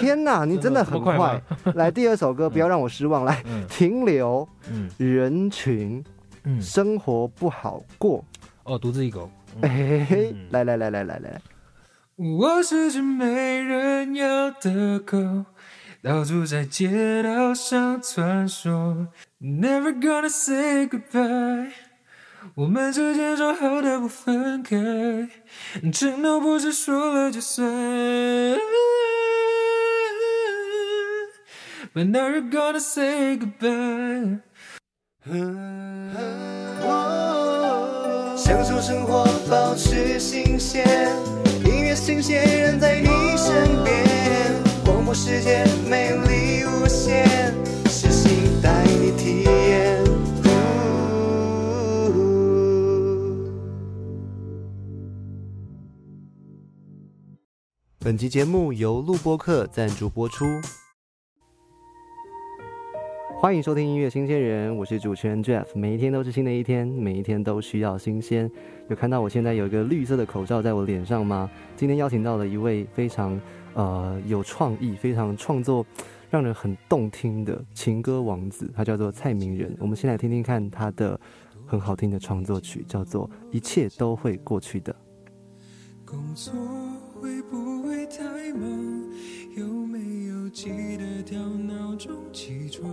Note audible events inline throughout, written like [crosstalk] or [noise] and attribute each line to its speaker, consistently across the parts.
Speaker 1: 天哪，[laughs] 你真的很快。[laughs] 来，第二首歌，不要让我失望。来，停留。嗯，人群。嗯，生活不好过。
Speaker 2: 哦，独自一狗。
Speaker 1: 哎，来来来来来来。
Speaker 3: 我是只没人要的狗，到处在街道上穿梭。Never gonna say goodbye。我们之间说好的不分开，承诺不是说了就算。But now you're gonna say goodbye。享受生活，保持新鲜，音乐新鲜人在你身边，广播世界美丽无限，是心带你体验。
Speaker 1: 本集节目由录播客赞助播出。欢迎收听音乐新鲜人，我是主持人 Jeff。每一天都是新的一天，每一天都需要新鲜。有看到我现在有一个绿色的口罩在我脸上吗？今天邀请到了一位非常呃有创意、非常创作、让人很动听的情歌王子，他叫做蔡明仁。我们先来听听看他的很好听的创作曲，叫做《一切都会过去的》。
Speaker 3: 工作会不会太忙？有没有记得调闹钟起床？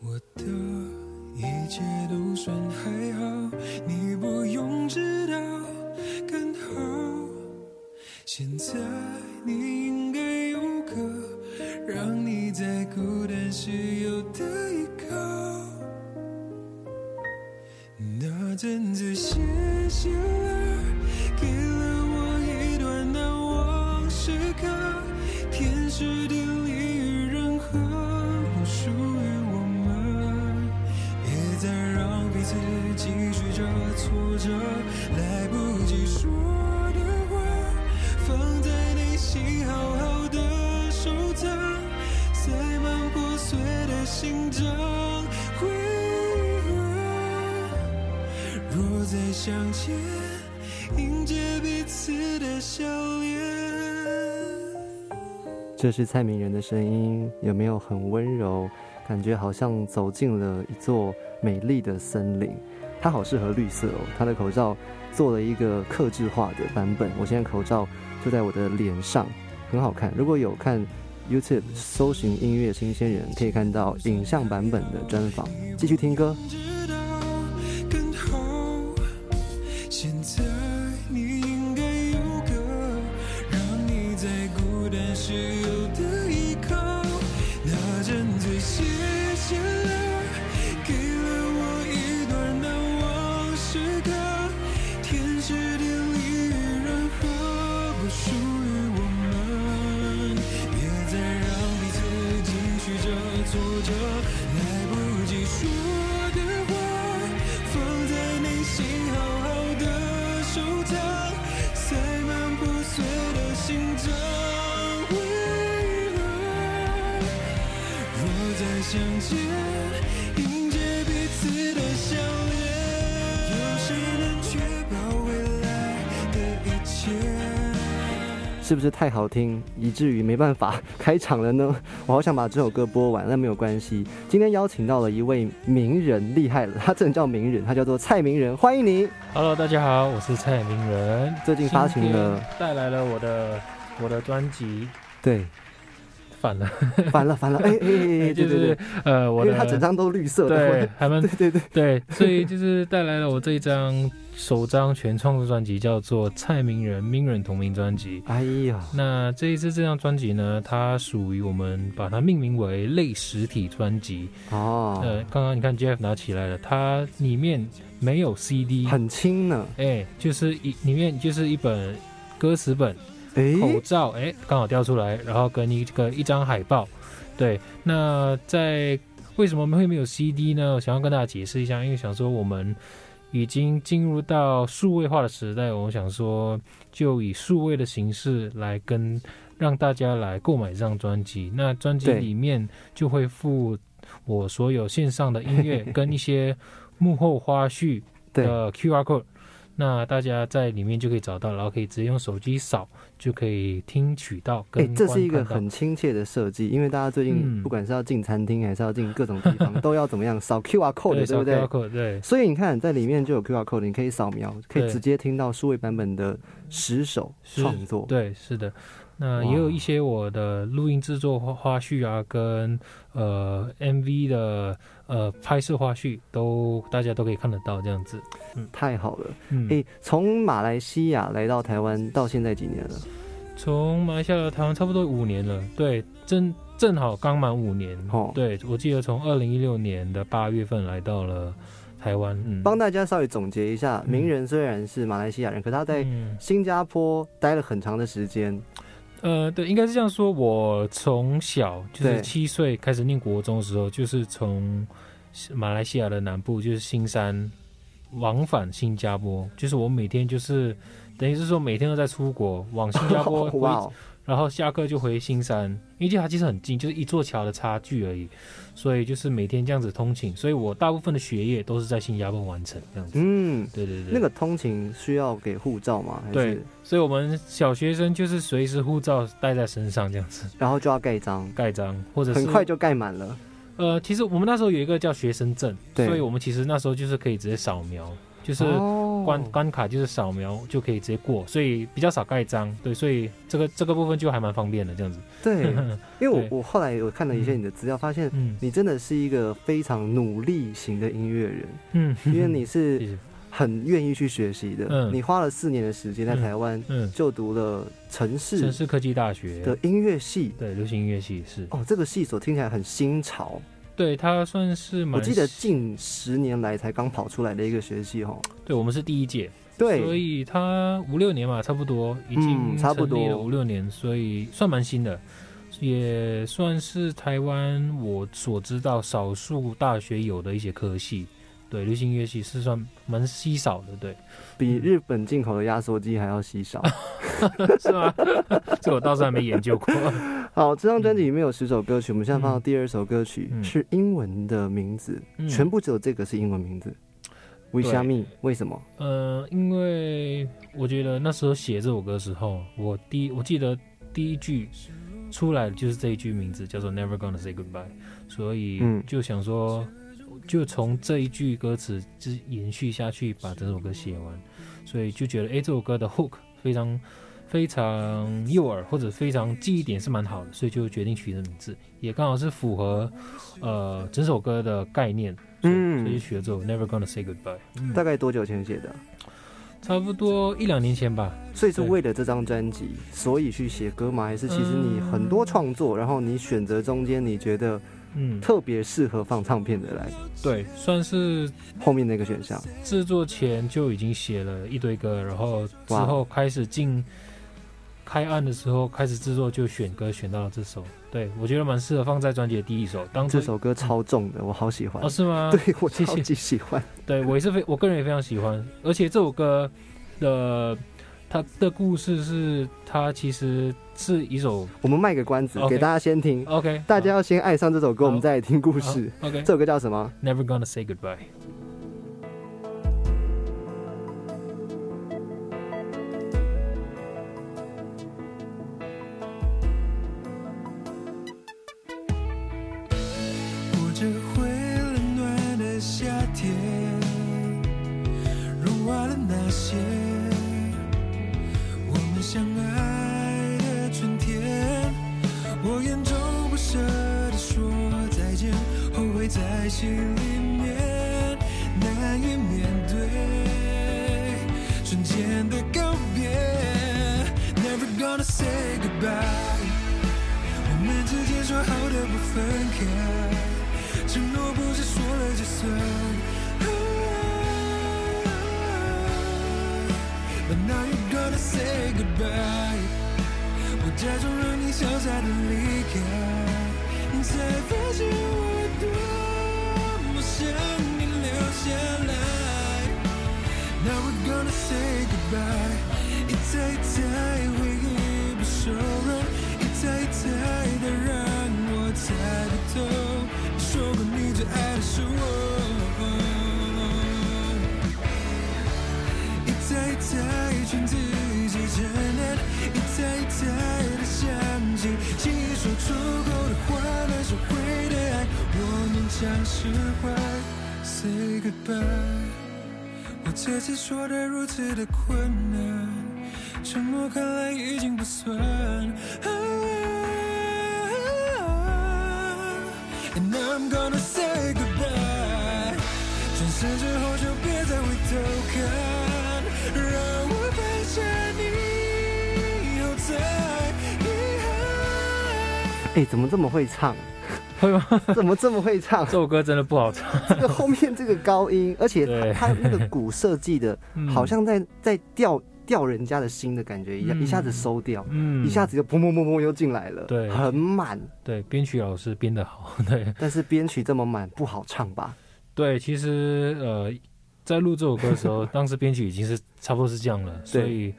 Speaker 3: 我的一切都算还好，你不用知道更好。现在你应该有个让你在孤单时有的依靠。那阵子谢谢了，心中。回若再相见，迎接彼此的笑脸。
Speaker 1: 这是蔡明仁的声音，有没有很温柔？感觉好像走进了一座美丽的森林。它好适合绿色哦，它的口罩做了一个克制化的版本。我现在口罩就在我的脸上，很好看。如果有看 YouTube 搜寻音乐新鲜人，可以看到影像版本的专访。继续听歌。
Speaker 3: 着来不及说的话，放在内心好好的收藏，塞满破碎的心脏。为何若再相见？
Speaker 1: 是不是太好听，以至于没办法开场了呢？我好想把这首歌播完，那没有关系。今天邀请到了一位名人，厉害了，他真的叫名人，他叫做蔡明仁，欢迎你。
Speaker 2: Hello，大家好，我是蔡明仁，
Speaker 1: 最近发行了，
Speaker 2: 带来了我的我的专辑，
Speaker 1: 对。
Speaker 2: 反了，[laughs]
Speaker 1: 反了，反了！哎哎哎，对对对，呃，我因为它整张都绿色
Speaker 2: 的，对，还蛮
Speaker 1: 对对对
Speaker 2: 对，所以就是带来了我这一张首张全创作专辑，叫做《蔡明仁名人同名专辑》。
Speaker 1: 哎呀，
Speaker 2: 那这一次这张专辑呢，它属于我们把它命名为类实体专辑。哦，呃，刚刚你看 Jeff 拿起来了，它里面没有 CD，
Speaker 1: 很轻呢。
Speaker 2: 哎，就是一里面就是一本歌词本。口罩哎，刚好掉出来，然后跟一个一张海报，对。那在为什么会没有 CD 呢？我想要跟大家解释一下，因为想说我们已经进入到数位化的时代，我想说就以数位的形式来跟让大家来购买这张专辑。那专辑里面就会附我所有线上的音乐 [laughs] 跟一些幕后花絮的 QR code。
Speaker 3: 那大家在里面就可以找到，然后可以直接用手机扫，就可以听取到。哎，
Speaker 1: 这是一个很亲切的设计，因为大家最近不管是要进餐厅还是要进各种地方，都要怎么样扫 [laughs] QR code，对不
Speaker 3: 对？对。
Speaker 1: 所以你看，在里面就有 QR code，你可以扫描，可以直接听到数位版本的十首创作。
Speaker 3: 对，是的。那也有一些我的录音制作花花絮啊，跟呃 MV 的呃拍摄花絮，都大家都可以看得到这样子。
Speaker 1: 嗯，太好了。嗯，诶，从马来西亚来到台湾到现在几年了？
Speaker 3: 从马来西亚到台湾差不多五年了。对，正正好刚满五年。哦，对，我记得从二零一六年的八月份来到了台湾。嗯，
Speaker 1: 帮大家稍微总结一下，名人虽然是马来西亚人，可他在新加坡待了很长的时间。
Speaker 3: 呃，对，应该是这样说。我从小就是七岁开始念国中的时候，就是从马来西亚的南部，就是新山，往返新加坡。就是我每天就是等于是说每天都在出国，往新加坡 [laughs] 回，然后下课就回新山，因为它其实很近，就是一座桥的差距而已。所以就是每天这样子通勤，所以我大部分的学业都是在新加坡完成这样子。嗯，对对对。
Speaker 1: 那个通勤需要给护照吗？
Speaker 3: 对，所以我们小学生就是随时护照带在身上这样子，
Speaker 1: 然后就要盖章，
Speaker 3: 盖章，或者
Speaker 1: 很快就盖满了。
Speaker 3: 呃，其实我们那时候有一个叫学生证，所以我们其实那时候就是可以直接扫描。就是关关卡，就是扫描就可以直接过，所以比较少盖章。对，所以这个这个部分就还蛮方便的，这样子。
Speaker 1: 对，[laughs] 因为我我后来有看了一些你的资料，发现你真的是一个非常努力型的音乐人。嗯，因为你是 [laughs] 很愿意去学习的。嗯，你花了四年的时间在台湾就读了城市
Speaker 3: 城市科技大学
Speaker 1: 的音乐系，
Speaker 3: 对，流行音乐系是。
Speaker 1: 哦，这个系所听起来很新潮。
Speaker 3: 对他算是，
Speaker 1: 我记得近十年来才刚跑出来的一个学系哈。
Speaker 3: 对，我们是第一届，
Speaker 1: 对，
Speaker 3: 所以他五六年嘛，差不多已经差不多五六年，所以算蛮新的，也算是台湾我所知道少数大学有的一些科系。对，流行音乐器是算蛮稀少的，对，
Speaker 1: 比日本进口的压缩机还要稀少，[laughs]
Speaker 3: 是吗？[laughs] 这我倒是还没研究过。[laughs]
Speaker 1: 好，这张专辑里面有十首歌曲，我们现在放到第二首歌曲是英文的名字，全部只有这个是英文名字。为虾米？为什么？
Speaker 3: 呃，因为我觉得那时候写这首歌的时候，我第我记得第一句出来就是这一句名字，叫做 Never gonna say goodbye，所以就想说。就从这一句歌词之延续下去，把整首歌写完，所以就觉得哎，这首歌的 hook 非常非常诱饵，或者非常记忆点是蛮好的，所以就决定取这名字，也刚好是符合呃整首歌的概念，嗯，所以取了这首 Never Gonna Say Goodbye。
Speaker 1: 大概多久前写的？
Speaker 3: 差不多一两年前吧。
Speaker 1: 所以是为了这张专辑，所以去写歌吗？还是其实你很多创作，然后你选择中间你觉得？嗯，特别适合放唱片的来，
Speaker 3: 对，算是
Speaker 1: 后面那个选项。
Speaker 3: 制作前就已经写了一堆歌，然后之后开始进开案的时候开始制作，就选歌选到了这首。对我觉得蛮适合放在专辑的第一首。当
Speaker 1: 这首歌超重的，我好喜欢。
Speaker 3: 哦，是吗？[laughs]
Speaker 1: 对我超级喜欢。[laughs]
Speaker 3: 对我也是非我个人也非常喜欢，而且这首歌的。他的故事是，他其实是一首。
Speaker 1: 我们卖个关子，给大家先听。
Speaker 3: OK，
Speaker 1: 大家要先爱上这首歌，我们再来听故事。
Speaker 3: OK，
Speaker 1: 这首歌叫什么
Speaker 3: ？Never gonna say goodbye。
Speaker 4: 说的如此的困难，沉默看来已经不算。And I'm gonna say goodbye。转身之后就别再回头看，让我陪着你有在遗憾。
Speaker 1: 哎，怎么这么会唱？
Speaker 3: 会吗？
Speaker 1: 怎么这么会唱？
Speaker 3: 这首歌真的不好唱。
Speaker 1: 这个后面这个高音，而且它那个鼓设计的，[laughs] 好像在在吊吊人家的心的感觉一样，一下子收掉，嗯，一下子就砰砰砰砰又进来了，
Speaker 3: 对，
Speaker 1: 很满。
Speaker 3: 对，编曲老师编的好，[laughs] 对。
Speaker 1: 但是编曲这么满不好唱吧？
Speaker 3: 对，其实呃，在录这首歌的时候，[laughs] 当时编曲已经是差不多是这样了，所以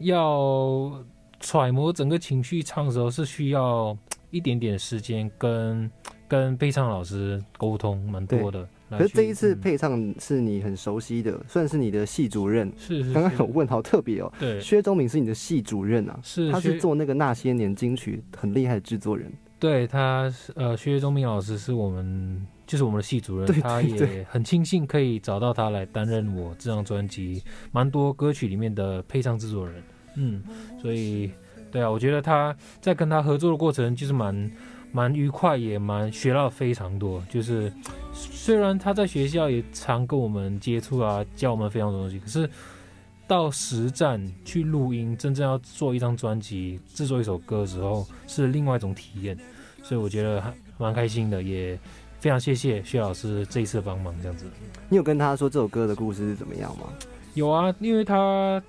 Speaker 3: 要揣摩整个情绪唱的时候是需要。一点点时间跟 [tsk] 跟配唱老师沟通蛮多的，
Speaker 1: 可是这一次配唱是你很熟悉的，算是你的系主任。
Speaker 3: 是是。
Speaker 1: 刚刚有问，好特别哦。
Speaker 3: 对。
Speaker 1: 薛忠明是你的系主任啊。
Speaker 3: 是。
Speaker 1: 他是做那个那些年金曲很厉害的制作人。
Speaker 3: 对他，呃，薛忠明老师是我们就是我们的系主任，他也很庆幸可以找到他来担任我这张专辑蛮多歌曲里面的配唱制作人。嗯，所以。对啊，我觉得他在跟他合作的过程就是蛮蛮愉快，也蛮学到非常多。就是虽然他在学校也常跟我们接触啊，教我们非常多东西，可是到实战去录音，真正要做一张专辑、制作一首歌的时候，是另外一种体验。所以我觉得还蛮开心的，也非常谢谢薛老师这一次帮忙。这样子，
Speaker 1: 你有跟他说这首歌的故事是怎么样吗？
Speaker 3: 有啊，因为他。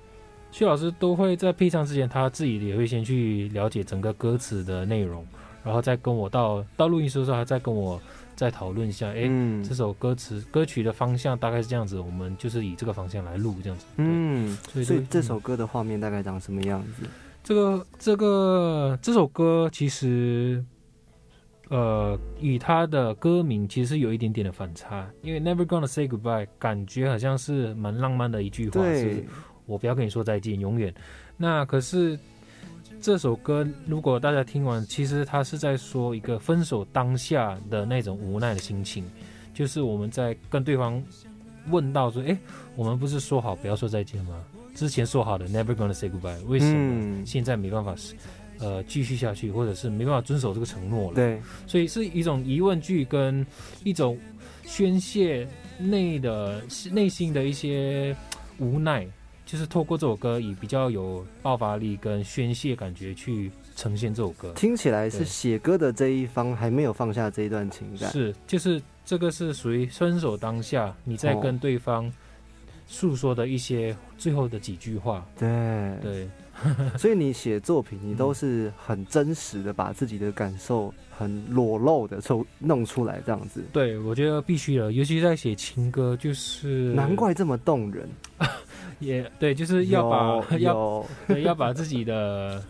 Speaker 3: 薛老师都会在配唱之前，他自己也会先去了解整个歌词的内容，然后再跟我到到录音室的时候，他再跟我再讨论一下，哎，这首歌词歌曲的方向大概是这样子，我们就是以这个方向来录这样子。
Speaker 1: 嗯，所以这首歌的画面大概长什么样子？
Speaker 3: 这个这个这首歌其实，呃，与它的歌名其实有一点点的反差，因为 Never Gonna Say Goodbye 感觉好像是蛮浪漫的一句话，是。我不要跟你说再见，永远。那可是这首歌，如果大家听完，其实他是在说一个分手当下的那种无奈的心情，就是我们在跟对方问到说：“哎，我们不是说好不要说再见吗？之前说好的 never gonna say goodbye，为什么现在没办法呃继续下去，或者是没办法遵守这个承诺了？”
Speaker 1: 对，
Speaker 3: 所以是一种疑问句跟一种宣泄内的内心的一些无奈。就是透过这首歌，以比较有爆发力跟宣泄感觉去呈现这首歌。
Speaker 1: 听起来是写歌的这一方还没有放下这一段情感。
Speaker 3: 是，就是这个是属于分手当下，你在跟对方诉说的一些最后的几句话。
Speaker 1: 对
Speaker 3: 对，[laughs]
Speaker 1: 所以你写作品，你都是很真实的，把自己的感受很裸露的抽弄出来，这样子。
Speaker 3: 对，我觉得必须的，尤其在写情歌，就是
Speaker 1: 难怪这么动人。[laughs]
Speaker 3: 也对，就是要把要对要把自己的，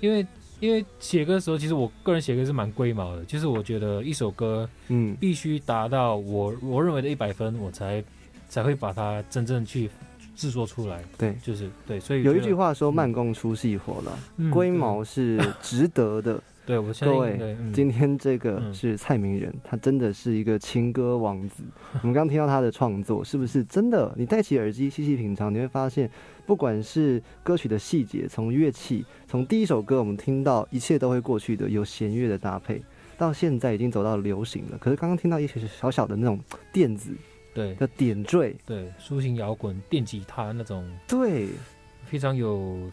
Speaker 3: 因为因为写歌的时候，其实我个人写歌是蛮龟毛的，就是我觉得一首歌，嗯，必须达到我我认为的一百分，我才才会把它真正去制作出来。
Speaker 1: 对，
Speaker 3: 就是对，所以
Speaker 1: 有一句话说“慢工出细活”了，龟毛是值得的。
Speaker 3: 对，我
Speaker 1: 各位，今天这个是蔡明仁，他真的是一个情歌王子。[laughs] 我们刚听到他的创作，是不是真的？你戴起耳机细细品尝，你会发现，不管是歌曲的细节，从乐器，从第一首歌我们听到一切都会过去的，有弦乐的搭配，到现在已经走到流行了。可是刚刚听到一些小小的那种电子，
Speaker 3: 对
Speaker 1: 的点缀，
Speaker 3: 对抒情摇滚、电吉他那种，
Speaker 1: 对，
Speaker 3: 非常有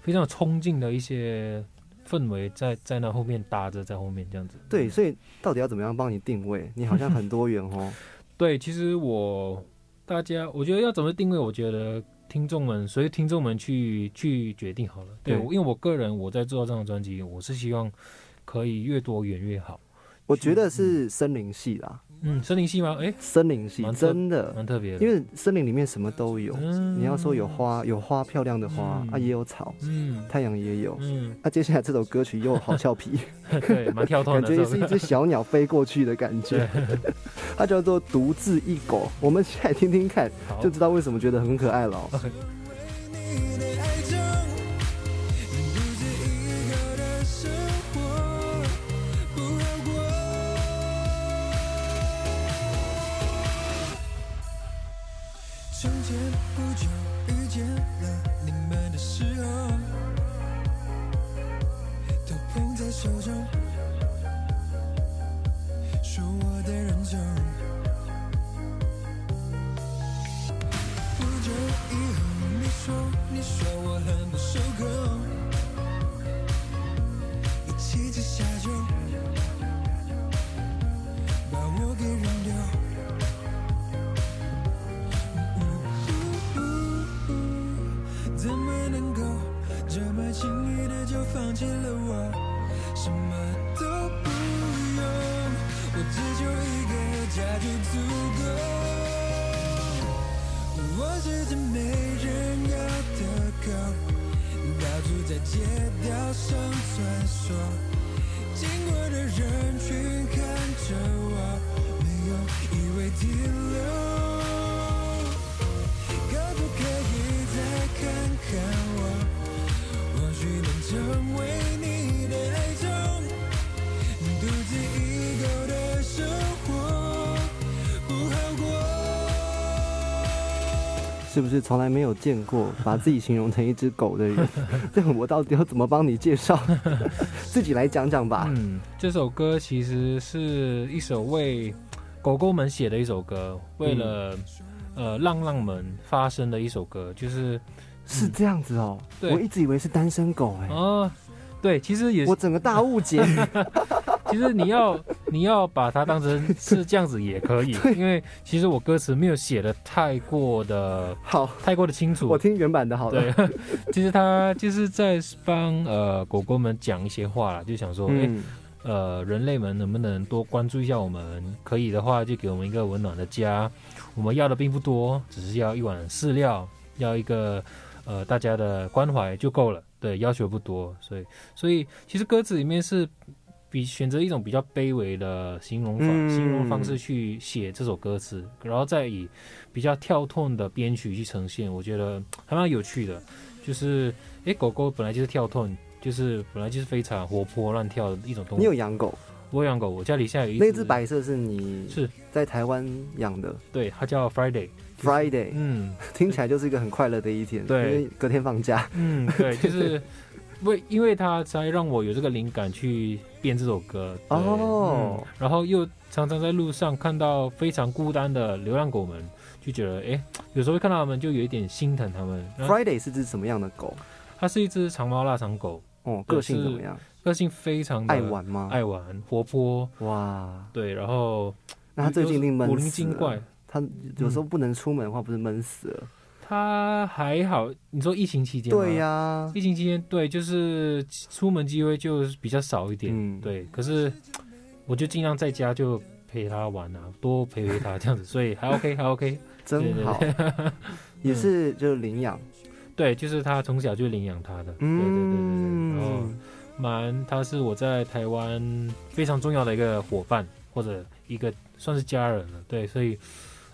Speaker 3: 非常有冲劲的一些。氛围在在那后面搭着，在后面这样子。
Speaker 1: 对，所以到底要怎么样帮你定位？你好像很多元哦。[laughs]
Speaker 3: 对，其实我大家，我觉得要怎么定位？我觉得听众们，所以听众们去去决定好了。对，因为我个人我在做这张专辑，我是希望可以越多元越好。
Speaker 1: 我觉得是森林系啦。
Speaker 3: 嗯，森林系吗？哎，
Speaker 1: 森林系真的
Speaker 3: 蛮特别，
Speaker 1: 因为森林里面什么都有。你要说有花，有花漂亮的花啊，也有草，嗯，太阳也有。嗯，那接下来这首歌曲又好俏皮，[laughs]
Speaker 3: 对，蛮跳脱的，
Speaker 1: 感觉是一只小鸟飞过去的感觉。它叫做独自一狗，我们现在听听看，就知道为什么觉得很可爱了。
Speaker 4: 不 [laughs] 手中，
Speaker 1: 是不是从来没有见过把自己形容成一只狗的人？[laughs] 这样我到底要怎么帮你介绍？[laughs] 自己来讲讲吧。
Speaker 3: 嗯，这首歌其实是一首为狗狗们写的一首歌，为了、呃浪浪们发声的一首歌，就是
Speaker 1: 是这样子哦，
Speaker 3: 对
Speaker 1: 我一直以为是单身狗哎、
Speaker 3: 啊、对，其实也是
Speaker 1: 我整个大误解。[laughs]
Speaker 3: 其实你要你要把它当成是这样子也可以，[laughs] 因为其实我歌词没有写的太过的
Speaker 1: 好，
Speaker 3: 太过的清楚
Speaker 1: 我。听原版的好了。
Speaker 3: 对，[laughs] 其实他就是在帮呃狗狗们讲一些话啦，就想说，哎、
Speaker 1: 嗯，
Speaker 3: 呃，人类们能不能多关注一下我们？可以的话，就给我们一个温暖的家。我们要的并不多，只是要一碗饲料，要一个呃大家的关怀就够了。对，要求不多，所以所以其实歌词里面是比选择一种比较卑微的形容法、
Speaker 1: 嗯
Speaker 3: 形容方式去写这首歌词，然后再以比较跳痛的编曲去呈现，我觉得还蛮有趣的。就是，诶，狗狗本来就是跳痛，就是本来就是非常活泼乱跳的一种动物。
Speaker 1: 你有养狗？
Speaker 3: 我养狗，我家里现在有一
Speaker 1: 那只白色是你
Speaker 3: 是
Speaker 1: 在台湾养的
Speaker 3: 对，它叫 Friday。
Speaker 1: Friday，
Speaker 3: 嗯 [laughs]
Speaker 1: 听起来就是一个很快乐的一天。
Speaker 3: 对
Speaker 1: 因为隔天放假。
Speaker 3: 嗯，对，就是为因为它才让我有这个灵感去编这首歌。对
Speaker 1: 哦
Speaker 3: 嗯然后又常常在路上看到非常孤单的流浪狗们，就觉得哎，有时候会看到他们就有一点心疼他们。
Speaker 1: Friday 是只什么样的狗？
Speaker 3: 它是一只长毛腊肠狗，
Speaker 1: 哦，
Speaker 3: 对
Speaker 1: 个性怎么样？
Speaker 3: 个性非常的
Speaker 1: 爱玩吗？
Speaker 3: 爱玩、活泼，
Speaker 1: 哇，
Speaker 3: 对，然后
Speaker 1: 那他最近一定闷
Speaker 3: 古灵
Speaker 1: 死了
Speaker 3: 精怪。。
Speaker 1: 他有时候不能出门的话，不是闷死了？
Speaker 3: 它还好，你说疫情期间
Speaker 1: 对呀，
Speaker 3: 疫情期间，对，就是出门机会就比较少一点，
Speaker 1: 嗯，
Speaker 3: 对。可是我就尽量在家就陪他玩啊，多陪陪他这样子，所以还 OK，还 OK。[laughs]
Speaker 1: 真好，[laughs] 也是就是领养，
Speaker 3: 对，就是他从小就领养他的，对对对对对。然后
Speaker 1: 嗯，
Speaker 3: 蛮，他是我在台湾非常重要的一个伙伴，或者一个算是家人了，对，所以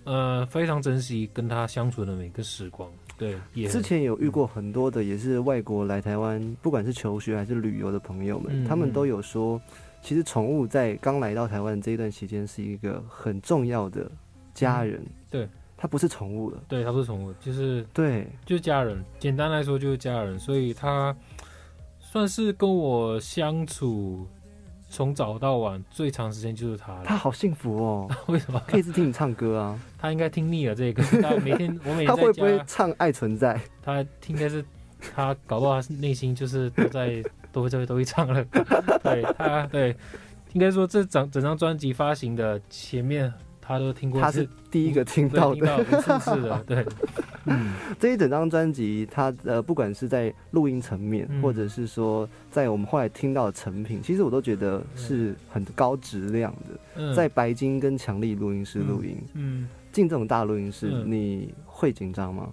Speaker 3: 呃非常珍惜跟他相处的每个时光，对，也
Speaker 1: 之前有遇过很多的也是外国来台湾，不管是求学还是旅游的朋友们，
Speaker 3: 嗯
Speaker 1: 他们都有说，其实宠物在刚来到台湾这一段期间是一个很重要的家人，
Speaker 3: 嗯对，
Speaker 1: 它不是宠物了，
Speaker 3: 对它不是宠物，就是
Speaker 1: 对，
Speaker 3: 就是家人，简单来说就是家人，所以他算是跟我相处从早到晚最长时间就是他了。
Speaker 1: 他好幸福哦，[laughs]
Speaker 3: 为什么？
Speaker 1: 可以一直听你唱歌啊，
Speaker 3: 他应该听腻了这个，他每天 [laughs] 我每
Speaker 1: 天他会不会唱《爱存在》？
Speaker 3: 他应该是他搞不好他内心就是都在都会都会都会唱了。对他对，应该说这整整张专辑发行的前面他都听过，
Speaker 1: 他是第一个听到的。
Speaker 3: 听到无数次的，[laughs] 对，嗯
Speaker 1: 这一整张专辑，它呃，不管是在录音层面，
Speaker 3: 嗯
Speaker 1: 或者是说在我们后来听到的成品，其实我都觉得是很高质量的。
Speaker 3: 嗯，
Speaker 1: 在白金跟强力录音室录音，
Speaker 3: 嗯。
Speaker 1: 进这种大录音室，
Speaker 3: 嗯
Speaker 1: 你会紧张吗？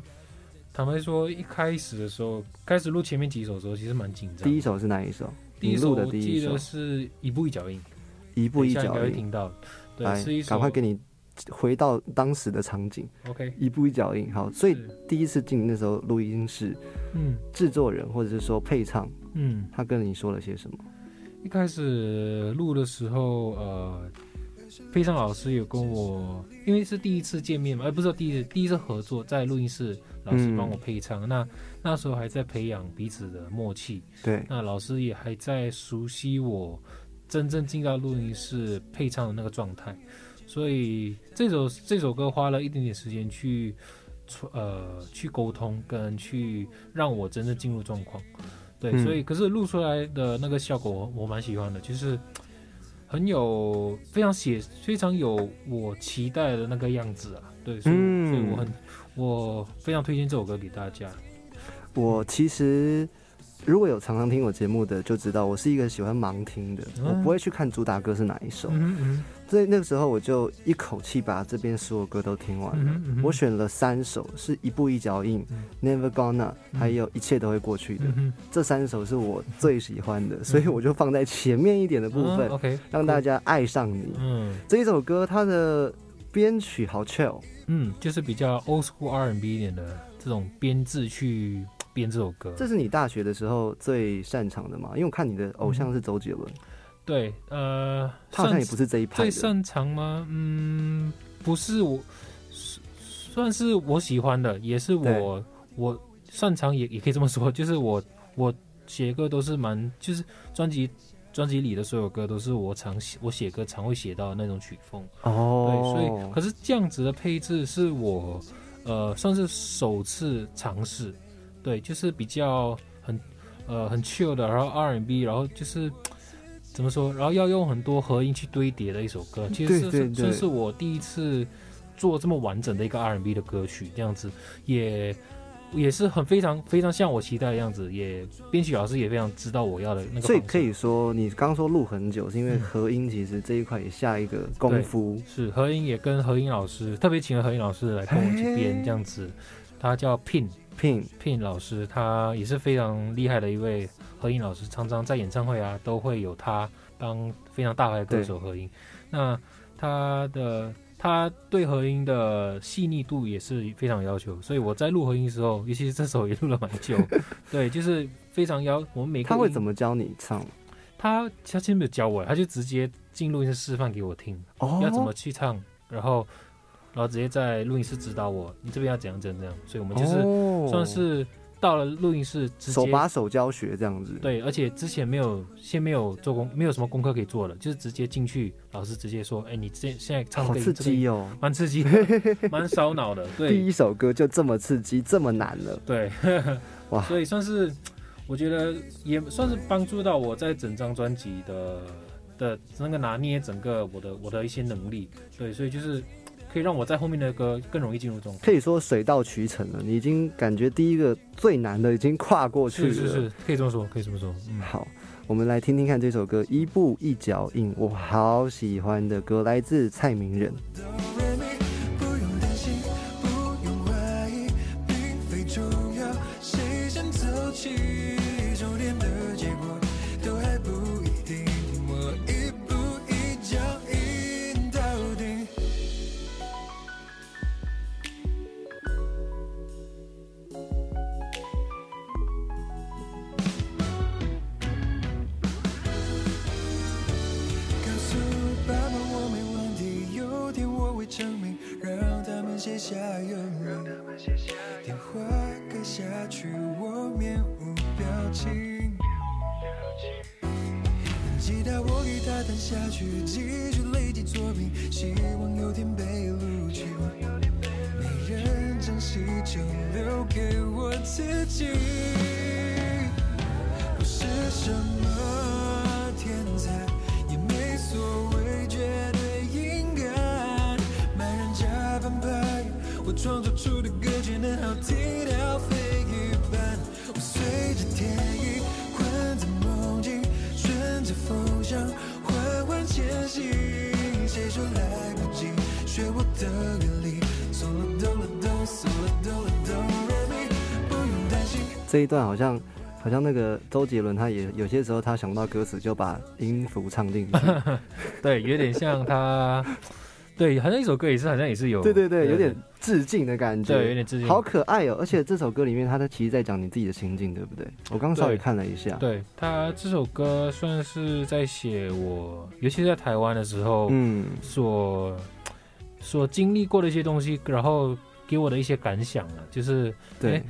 Speaker 3: 坦白说，一开始的时候，开始录前面几首的时候，其实蛮紧张。
Speaker 1: 第一首是哪一首？
Speaker 3: 第一首
Speaker 1: 你录的
Speaker 3: 我记
Speaker 1: 第一首
Speaker 3: 得是一步一脚印，
Speaker 1: 一步一脚印。
Speaker 3: 会听到。对，
Speaker 1: 来赶快给你回到当时的场景
Speaker 3: ，OK。
Speaker 1: 一步一脚印。好，所以第一次进那时候录音室，
Speaker 3: 嗯
Speaker 1: 制作人或者是说配唱，
Speaker 3: 嗯，
Speaker 1: 他跟你说了些什么？
Speaker 3: 一开始录的时候，呃，配唱老师有跟我，因为是第一次见面嘛，而不是第一次第一次合作，在录音室老师帮我配唱，那那时候还在培养彼此的默契，
Speaker 1: 对，
Speaker 3: 那老师也还在熟悉我真正进到录音室配唱的那个状态，所以这首这首歌花了一点点时间去，呃，去沟通跟去让我真正进入状况。对，所以可是录出来的那个效果我蛮喜欢的，就是很有非常写非常有我期待的那个样子啊。对，所以所以我很我非常推荐这首歌给大家。
Speaker 1: 我其实。如果有常常听我节目的，就知道我是一个喜欢盲听的，我不会去看主打歌是哪一首。所以那个时候我就一口气把这边所有歌都听完了。我选了三首，是一步一脚印，Never Gonna，还有一切都会过去的。这三首是我最喜欢的，所以我就放在前面一点的部分
Speaker 3: ，OK，
Speaker 1: 让大家爱上你。嗯，这一首歌它的编曲好 chill，
Speaker 3: 嗯，就是比较 old school R&B 一点的这种编制去。编这首歌，
Speaker 1: 这是你大学的时候最擅长的吗？因为我看你的偶像是周杰伦，
Speaker 3: 对，呃，
Speaker 1: 他好像也不是这一派。
Speaker 3: 最擅长吗？嗯，不是我，算是我喜欢的，也是我我擅长，也也可以这么说，就是我我写歌都是蛮，就是专辑专辑里的所有歌都是我常写，我写歌常会写到的那种曲风。哦，对，所以可是这样子的配置是我呃算是首次尝试。对，就是比较很，呃，很 chill 的，然后 R&B，然后就是怎么说，然后要用很多和音去堆叠的一首歌，其实是这是我第一次做这么完整的一个 R&B 的歌曲，这样子也也是很非常非常像我期待的样子，也编曲老师也非常知道我要的那个。
Speaker 1: 所以可以说，你刚说录很久，是因为合音其实这一块也下一个功夫。
Speaker 3: 是合音也跟合音老师特别请了合音老师来跟我一起编，这样子，他叫 Pin。
Speaker 1: Pin
Speaker 3: Pin 老师，他也是非常厉害的一位合音老师，常常在演唱会啊都会有他当非常大牌歌手合音。那他的他对合音的细腻度也是非常要求，所以我在录合音的时候，尤其是这首也录了蛮久。对，就是非常要我们每个
Speaker 1: 他会怎么教你唱？
Speaker 3: 他他其实没有教我，他就直接进录音室示范给我听，要怎么去唱，然后。然后直接在录音室指导我，你这边要怎样怎样怎样，所以我们就是算是到了录音室直接，
Speaker 1: 手把手教学这样子。
Speaker 3: 对，而且之前没有先没有做功，没有什么功课可以做了，就是直接进去，老师直接说：“哎，你这现在唱
Speaker 1: 好刺激哦，
Speaker 3: 蛮刺激，[laughs] 蛮烧脑的。”对，
Speaker 1: 第一首歌就这么刺激，这么难了。
Speaker 3: 对，哇，[laughs] 所以算是我觉得也算是帮助到我在整张专辑的的那个拿捏整个我的我的一些能力。对，所以就是。可以让我在后面的歌更容易进入状态。
Speaker 1: 可以说水到渠成了，你已经感觉第一个最难的已经跨过去了。
Speaker 3: 是是是，可以这么说，可以这么说。
Speaker 1: 嗯，好，我们来听听看这首歌《一步一脚印》，我好喜欢的歌，来自蔡明仁。一段好像好像那个周杰伦，他也有些时候他想到歌词就把音符唱进去。[laughs]
Speaker 3: 对，有点像他。[laughs] 对，好像一首歌也是，好像也是有，
Speaker 1: 对对对，有点致敬的感觉，
Speaker 3: 对，有点致敬，
Speaker 1: 好可爱哦。而且这首歌里面，他的其实在讲你自己的心境，对不对？我刚稍微看了一下，
Speaker 3: 对他这首歌算是在写我，尤其是在台湾的时候，嗯，所所经历过的一些东西，然后给我的一些感想啊，就是
Speaker 1: 对。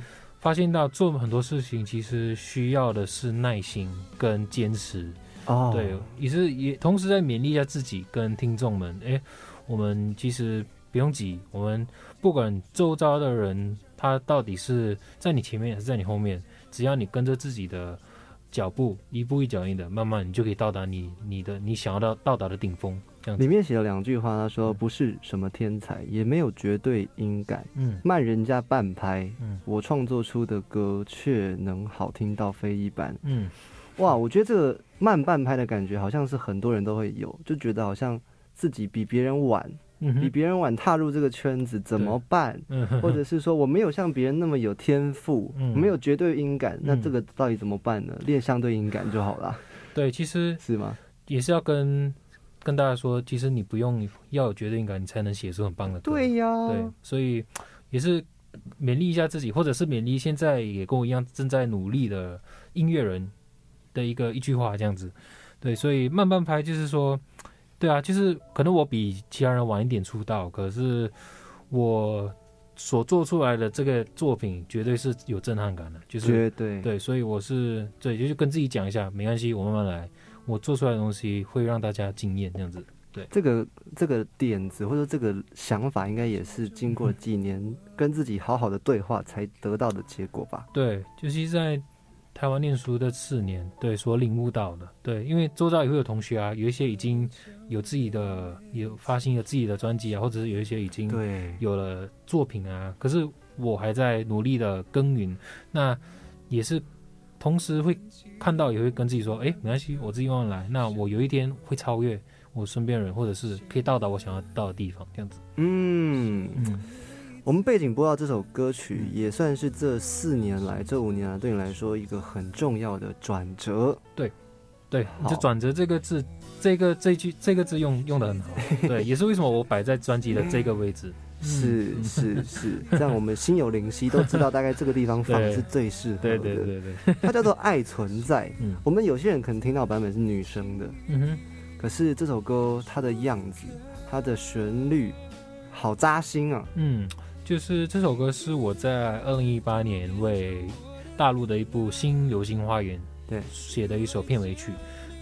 Speaker 3: 发现到做很多事情，其实需要的是耐心跟坚持哦。对，也是也同时在勉励一下自己跟听众们。哎，我们其实不用急，我们不管周遭的人他到底是在你前面还是在你后面，只要你跟着自己的脚步，一步一脚印的，慢慢你就可以到达你你的你想要到到达的顶峰。
Speaker 1: 里面写了两句话，他说：“不是什么天才，也没有绝对音感，嗯，慢人家半拍，嗯，我创作出的歌却能好听到非一般，嗯，哇，我觉得这个慢半拍的感觉，好像是很多人都会有，就觉得好像自己比别人晚，比别人晚踏入这个圈子，怎么办？或者是说我没有像别人那么有天赋，没有绝对音感，那这个到底怎么办呢？练相对音感就好了。
Speaker 3: 对，其实
Speaker 1: 是吗？
Speaker 3: 也是要跟。跟大家说，其实你不用要有决定感，你才能写出很棒的歌。
Speaker 1: 对呀，
Speaker 3: 对，所以也是勉励一下自己，或者是勉励现在也跟我一样正在努力的音乐人的一个一句话，这样子。对，所以慢半拍就是说，对啊，就是可能我比其他人晚一点出道，可是我所做出来的这个作品绝对是有震撼感的，就是
Speaker 1: 绝对
Speaker 3: 对，所以我是对，就是跟自己讲一下，没关系，我慢慢来。我做出来的东西会让大家惊艳，这样子。对，
Speaker 1: 这个这个点子或者这个想法，应该也是经过几年跟自己好好的对话才得到的结果吧？
Speaker 3: 对，就是在台湾念书的四年，对，所领悟到的。对，因为周遭也会有同学啊，有一些已经有自己的有发行了自己的专辑啊，或者是有一些已经
Speaker 1: 对
Speaker 3: 有了作品啊，可是我还在努力的耕耘，那也是。同时会看到，也会跟自己说：“哎，没关系，我自己慢慢来。那我有一天会超越我身边人，或者是可以到达我想要到的地方，这样子。”
Speaker 1: 嗯嗯。我们背景播到这首歌曲，也算是这四年来、这五年来对你来说一个很重要的转折。
Speaker 3: 对，对，就转折这个字，这个这句这个字用用的很好。对，也是为什么我摆在专辑的这个位置。
Speaker 1: 是是是，这样我们心有灵犀，都知道大概这个地方放是最适合的。
Speaker 3: 对对对对，[laughs]
Speaker 1: 它叫做《爱存在》。嗯，我们有些人可能听到版本是女生的，嗯哼，可是这首歌它的样子、它的旋律，好扎心啊。
Speaker 3: 嗯，就是这首歌是我在二零一八年为大陆的一部新《流星花园》
Speaker 1: 对
Speaker 3: 写的一首片尾曲。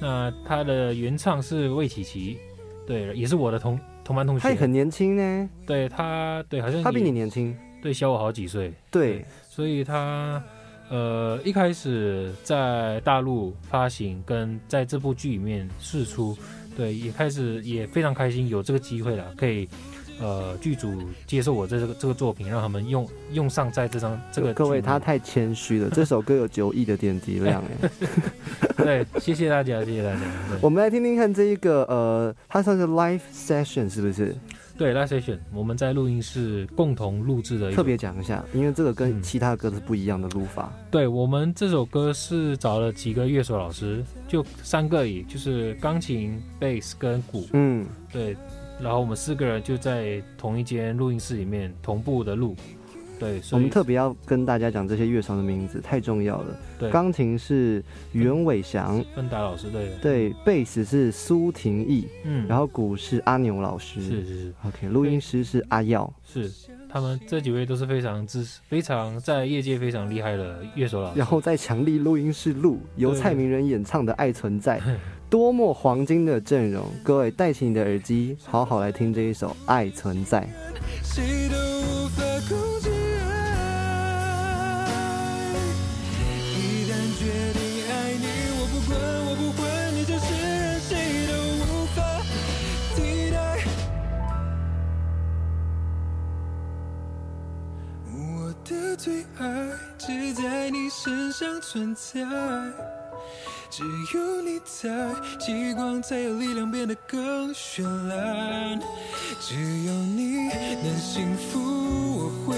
Speaker 3: 那它的原唱是魏琪琪，对，也是我的同。同班同学，
Speaker 1: 他也很年轻呢。
Speaker 3: 对他，对，好像
Speaker 1: 他比你年轻，
Speaker 3: 对，小我好几岁。
Speaker 1: 对，
Speaker 3: 所以他，呃，一开始在大陆发行，跟在这部剧里面试出，对，也开始也非常开心，有这个机会了，可以。呃，剧组接受我这个这个作品，让他们用用上在这张这个。
Speaker 1: 各位，他太谦虚了，[laughs] 这首歌有九亿的点击量哎。
Speaker 3: 对，谢谢大家，谢谢大家。
Speaker 1: 我们来听听看这一个呃，它算是 live session 是不是？
Speaker 3: 对，Last session，我们在录音室共同录制的。
Speaker 1: 特别讲一下，因为这个跟其他的歌是不一样的录法。
Speaker 3: 对我们这首歌是找了几个乐手老师，就三个，也就是钢琴、贝斯跟鼓。嗯，对。然后我们四个人就在同一间录音室里面同步的录，对，
Speaker 1: 我们特别要跟大家讲这些乐手的名字，太重要了。
Speaker 3: 对，
Speaker 1: 钢琴是袁伟翔，
Speaker 3: 芬达老师，对，
Speaker 1: 对，贝斯是苏廷义，嗯，然后鼓是阿牛老师，
Speaker 3: 是是是
Speaker 1: ，OK，录音师是阿耀，
Speaker 3: 是，他们这几位都是非常支持、非常在业界非常厉害的乐手老师。
Speaker 1: 然后在强力录音室录由蔡明仁演唱的《爱存在》。多么黄金的阵容！各位戴起你的耳机，好好来听这一首《爱存在》。
Speaker 4: 最爱只在你身上存在。只有你在，极光才有力量变得更绚烂。只有你能幸福我会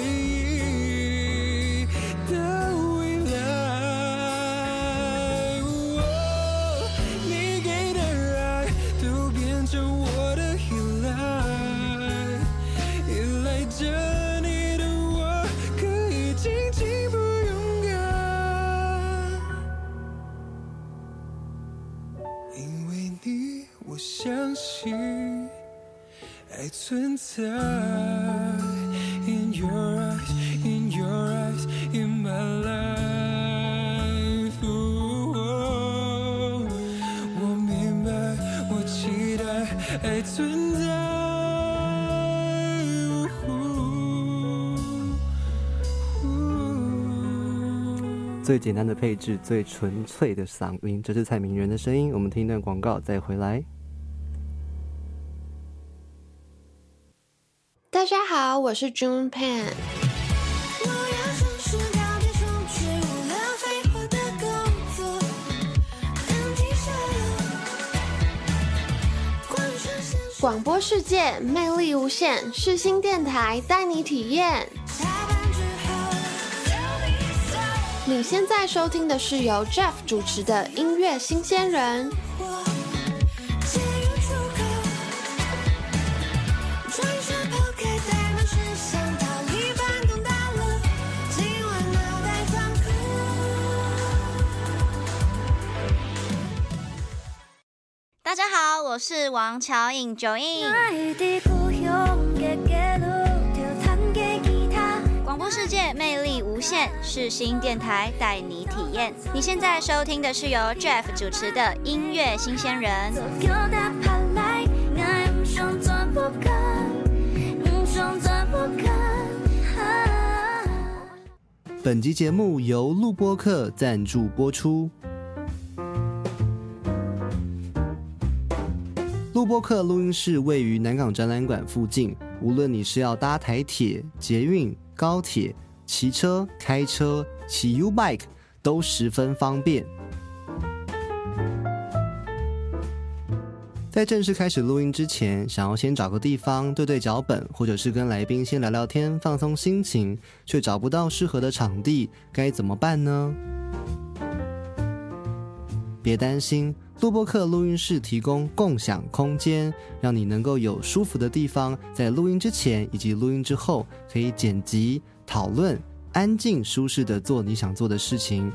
Speaker 4: 相信爱存在。In your eyes, in your eyes, in my life. 我明白，我期待爱存在。
Speaker 1: 最简单的配置，最纯粹的嗓音，这是蔡明仁的声音。我们听一段广告，再回来。
Speaker 5: 我是 June Pan。广播世界魅力无限，世新电台带你体验。你现在收听的是由 Jeff 主持的音乐新鲜人。
Speaker 6: 大家好，我是王乔颖九印。广播世界魅力无限，是新电台带你体验。你现在收听的是由 Jeff 主持的音乐新鲜人。
Speaker 1: 本集节目由录播客赞助播出。录播客录音室位于南港展览馆附近，无论你是要搭台铁、捷运、高铁、骑车、开车、骑 U bike，都十分方便。在正式开始录音之前，想要先找个地方对对脚本，或者是跟来宾先聊聊天，放松心情，却找不到适合的场地，该怎么办呢？别担心，录播客录音室提供共享空间，让你能够有舒服的地方，在录音之前以及录音之后，可以剪辑、讨论，安静舒适的做你想做的事情。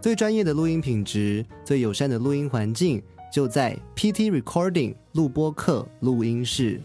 Speaker 1: 最专业的录音品质，最友善的录音环境，就在 PT Recording 录播客录音室。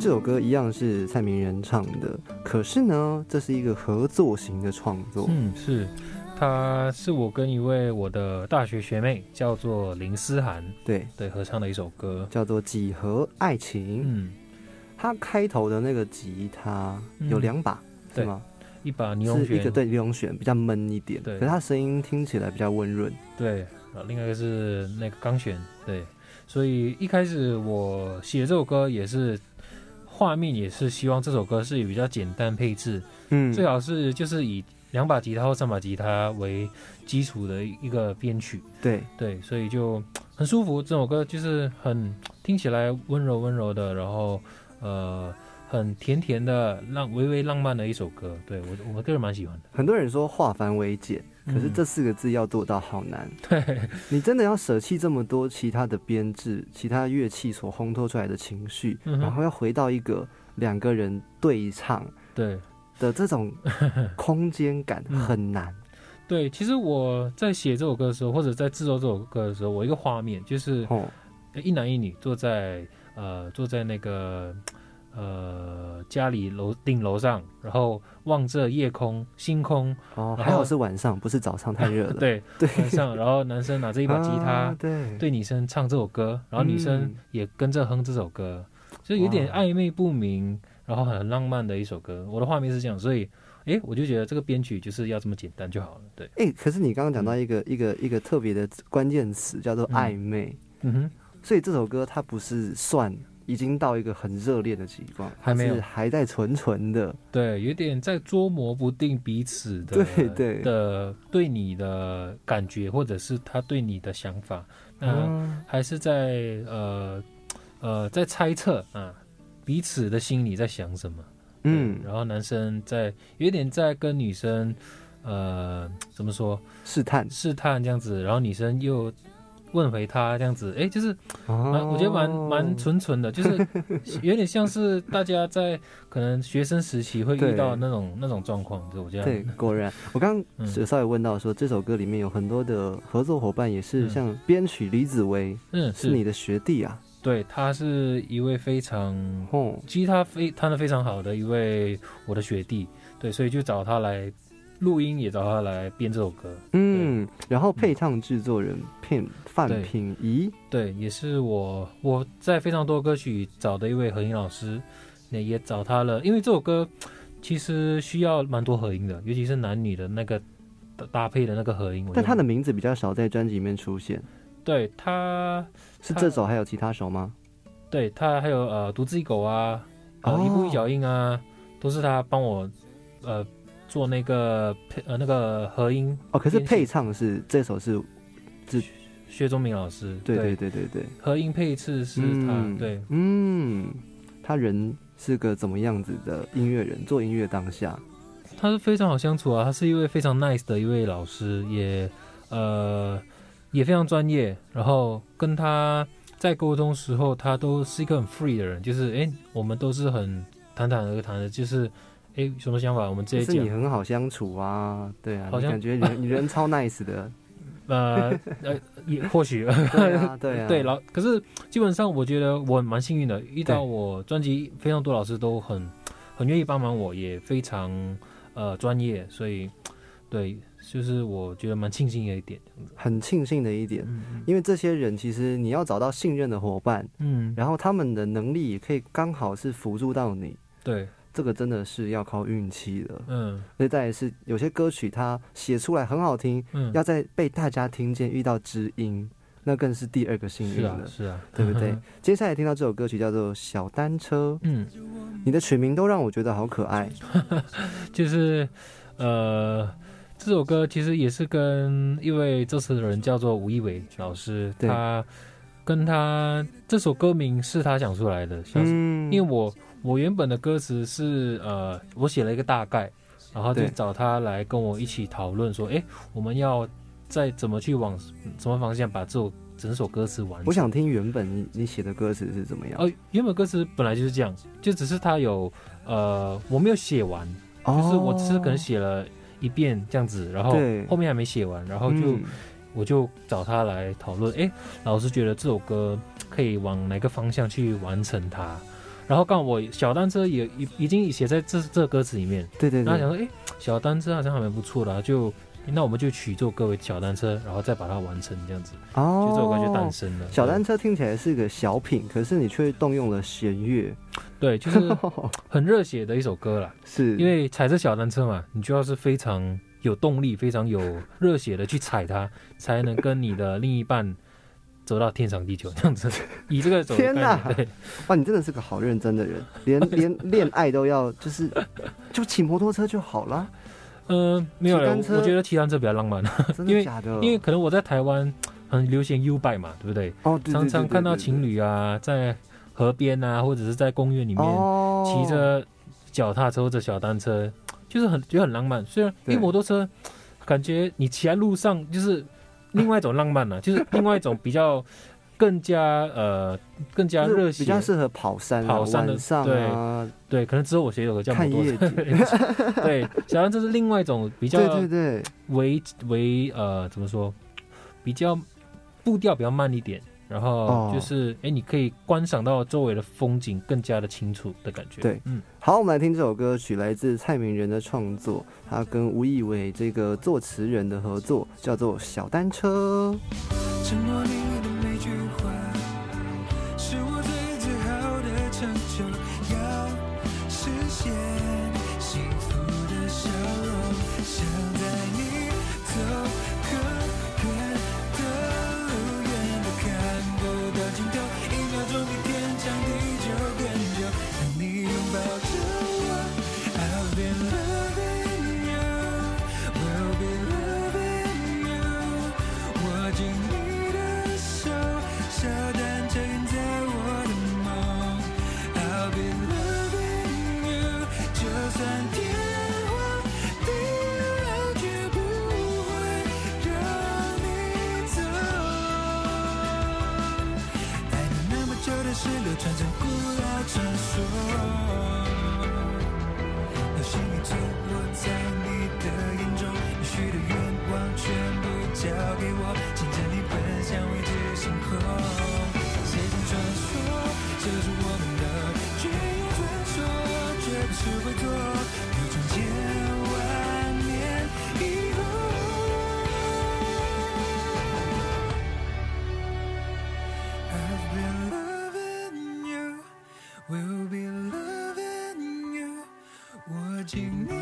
Speaker 1: 这首歌一样是蔡明仁唱的，可是呢，这是一个合作型的创作。
Speaker 3: 嗯，是，他是我跟一位我的大学学妹，叫做林思涵，
Speaker 1: 对，
Speaker 3: 对合唱的一首歌。
Speaker 1: 叫做《几何爱情》。
Speaker 3: 嗯，
Speaker 1: 他开头的那个吉他有两把，是
Speaker 3: 对
Speaker 1: 吗？
Speaker 3: 一把尼龙
Speaker 1: 一个对尼龙弦比较闷一点，
Speaker 3: 对
Speaker 1: 可是它声音听起来比较温润。
Speaker 3: 对，然后另外一个是那个钢弦，对，所以一开始我写这首歌也是画面也是希望这首歌是以比较简单配置，
Speaker 1: 嗯，
Speaker 3: 最好是就是以两把吉他或三把吉他为基础的一个编曲，
Speaker 1: 对，
Speaker 3: 对，所以就很舒服。这首歌就是很听起来温柔温柔的，然后呃很甜甜的浪微微浪漫的一首歌。对我我个人蛮喜欢的。
Speaker 1: 很多人说化繁为简，可是
Speaker 3: 嗯。
Speaker 1: 这四个字要做到好难。[laughs]
Speaker 3: 对。
Speaker 1: 你真的要舍弃这么多其他的编制、其他乐器所烘托出来的情绪，
Speaker 3: 嗯
Speaker 1: 然后要回到一个两个人对唱
Speaker 3: 对。
Speaker 1: 的这种 [laughs] 空间感
Speaker 3: 嗯。
Speaker 1: 很难。
Speaker 3: 对，其实我在写这首歌的时候，或者在制作这首歌的时候，我一个画面就是
Speaker 1: 哦，
Speaker 3: 一男一女坐在呃坐在那个呃家里楼顶楼上，然后望着夜空星空，
Speaker 1: 哦，还好是晚上，不是早上太热了。[laughs]
Speaker 3: 对
Speaker 1: 对，
Speaker 3: 晚上，然后男生拿着一把吉他。
Speaker 1: 啊对
Speaker 3: 对女生唱这首歌，然后女生
Speaker 1: 嗯
Speaker 3: 也跟着哼这首歌，就有点暧昧不明，然后很浪漫的一首歌。我的画面是这样，所以，哎，我就觉得这个编曲就是要这么简单就好了。对，
Speaker 1: 哎、可是你刚刚讲到一个、一个一个特别的关键词，叫做
Speaker 3: 嗯
Speaker 1: 暧昧。
Speaker 3: 嗯哼，
Speaker 1: 所以这首歌它不是算已经到一个很热恋的情况，
Speaker 3: 还没有。
Speaker 1: 是还在纯纯的。
Speaker 3: 对，有点在捉摸不定彼此的 [laughs]
Speaker 1: 对对。
Speaker 3: 的对你的感觉，或者是他对你的想法，那
Speaker 1: 嗯
Speaker 3: 还是在呃呃在猜测啊彼此的心里在想什么。
Speaker 1: 嗯，
Speaker 3: 然后男生在有点在跟女生呃怎么说？
Speaker 1: 试探。
Speaker 3: 试探这样子，然后女生又问回他这样子，哎，就是蛮、
Speaker 1: 哦
Speaker 3: 我觉得蛮蛮纯纯的，就是 [laughs] 有点像是大家在可能学生时期会遇到那种那种状况，就我觉得。
Speaker 1: 对，果然，我刚刚
Speaker 3: 嗯。
Speaker 1: 有稍微问到说，这首歌里面有很多的合作伙伴，也是
Speaker 3: 嗯。
Speaker 1: 像编曲李子维，
Speaker 3: 嗯
Speaker 1: 是。你的学弟啊。
Speaker 3: 对，他是一位非常
Speaker 1: 哦，
Speaker 3: 吉他非弹的非常好的一位我的学弟，对，所以就找他来录音，也找他来编这首歌。
Speaker 1: 嗯，然后配唱制作人片范品仪，
Speaker 3: 对，也是我我在非常多歌曲找的一位合音老师，那也找他了，因为这首歌其实需要蛮多合音的，尤其是男女的那个搭搭配的那个合音。
Speaker 1: 但他的名字比较少在专辑里面出现，
Speaker 3: 对他他
Speaker 1: 是这首还有其他首吗？
Speaker 3: 对他还有呃独自一狗啊，呃、
Speaker 1: 哦
Speaker 3: 一步一脚印啊，都是他帮我呃做那个配呃那个合音。
Speaker 1: 哦，可是配唱是这首是，
Speaker 3: 薛忠明老师，
Speaker 1: 对对对对对，
Speaker 3: 合音配次是他，
Speaker 1: 嗯
Speaker 3: 对，
Speaker 1: 嗯，他人是个怎么样子的音乐人？做音乐当下，
Speaker 3: 他是非常好相处啊，他是一位非常 nice 的一位老师，也呃也非常专业。然后跟他在沟通时候，他都是一个很 free 的人，就是诶，我们都是很坦坦而谈的，就是诶，什么想法？我们直接讲
Speaker 1: 就是你。很好相处啊，对啊，
Speaker 3: 好像
Speaker 1: 感觉人 [laughs] 你人超 nice 的，
Speaker 3: 呃呃，也 [laughs] 或许。
Speaker 1: 对啊对啊，
Speaker 3: 对，老可是基本上我觉得我蛮幸运的，遇到我专辑非常多老师都很很愿意帮忙我，也非常呃专业，所以对，就是我觉得蛮庆幸的一点。
Speaker 1: 很庆幸的一点，
Speaker 3: 嗯。
Speaker 1: 因为这些人其实你要找到信任的伙伴，
Speaker 3: 嗯，
Speaker 1: 然后他们的能力也可以刚好是辅助到你，
Speaker 3: 对，
Speaker 1: 这个真的是要靠运气的。
Speaker 3: 嗯
Speaker 1: 所以再来是有些歌曲它写出来很好听，
Speaker 3: 嗯，
Speaker 1: 要在被大家听见遇到知音，那更是第二个幸运
Speaker 3: 是啊
Speaker 1: 了，
Speaker 3: 是啊，
Speaker 1: 对不对？接下来听到这首歌曲叫做《小单车》，
Speaker 3: 嗯，
Speaker 1: 你的曲名都让我觉得好可爱。[laughs]
Speaker 3: 就是呃。这首歌其实也是跟一位作词人叫做吴一伟老师，
Speaker 1: 对
Speaker 3: 他跟他这首歌名是他想出来的，像是
Speaker 1: 嗯
Speaker 3: 因为我我原本的歌词是呃，我写了一个大概，然后就找他来跟我一起讨论说，哎，我们要再怎么去往什么方向把这首整首歌词完成。
Speaker 1: 我想听原本你你写的歌词是怎么样？
Speaker 3: 呃，原本歌词本来就是这样，就只是他有呃，我没有写完，就是我只是可能写了一遍这样子，然后后面还没写完，然后就、
Speaker 1: 嗯
Speaker 3: 我就找他来讨论，哎，老师觉得这首歌可以往哪个方向去完成它？然后刚好我小单车也已已经写在这这歌词里面，
Speaker 1: 对对对，
Speaker 3: 然后想说，哎，小单车好像还蛮不错的、啊，就那我们就取这首歌为小单车，然后再把它完成这样子，
Speaker 1: 哦。
Speaker 3: 就这首歌就诞生了。
Speaker 1: 小单车听起来是个小品，可是你却动用了弦乐，
Speaker 3: 对，就是很热血的一首歌啦。[laughs]
Speaker 1: 是。
Speaker 3: 因为踩着小单车嘛，你就要是非常有动力、非常有热血的去踩它，才能跟你的另一半走到天长地久 [laughs] 这样子。[laughs] 以这个走
Speaker 1: 天哪
Speaker 3: 念，对，
Speaker 1: 哇，你真的是个好认真的人，连连 [laughs] 恋爱都要就是就骑摩托车就好了，
Speaker 3: 嗯、没有我觉得骑单车比较浪漫，
Speaker 1: 真
Speaker 3: 因为
Speaker 1: 的假的？
Speaker 3: 因为可能我在台湾，很流行 U 拜嘛，对不对？
Speaker 1: 哦，对
Speaker 3: 常常看到情侣啊，在河边啊，或者是在公园里面骑着脚踏车或者小单车，就是很觉得很浪漫。虽然因为摩托车，感觉你骑在路上就是另外一种浪漫呢，[laughs] 就是另外一种比较更加呃更加热血，
Speaker 1: 比较适合跑山、
Speaker 3: 跑山的
Speaker 1: 上
Speaker 3: 啊。对，可能之后我学有个叫
Speaker 1: 看夜景。[laughs]
Speaker 3: 对，小杨，这是另外一种比较
Speaker 1: 对对对，
Speaker 3: 为为呃怎么说，比较。步调比较慢一点，然后就是哎，你可以观赏到周围的风景更加的清楚的感觉。
Speaker 1: 对，嗯，好，我们来听这首歌曲，来自蔡明仁的创作，他跟吴以伟这个作词人的合作，叫做《小单车》。watching me.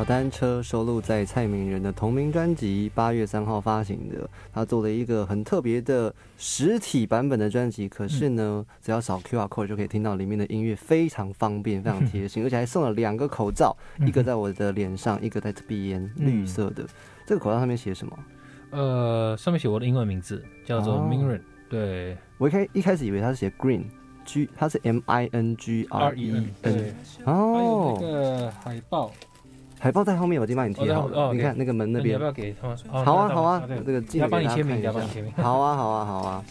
Speaker 1: 小单车收录在蔡明仁的同名专辑，八月三号发行的。他做了一个很特别的实体版本的专辑，可是呢，只要扫 QR code 就可以听到里面的音乐，非常方便，非常贴心，[laughs] 而且还送了两个口罩，一个在我的脸上，一个在这边，绿色的。这个口罩上面写什么？
Speaker 3: 呃，上面写我的英文名字，叫做 Mingren。对
Speaker 1: 我一开一开始以为他是写 Green，G，他是 M I N G R E N。
Speaker 3: 哦，那个海报。
Speaker 1: 海报在后面，我已经帮你贴好了。你看那个门那边，
Speaker 3: 要不要给他们？
Speaker 1: 好啊，好啊，这个
Speaker 3: 要帮你签名，要帮你签名。
Speaker 1: 好啊，好啊，好啊。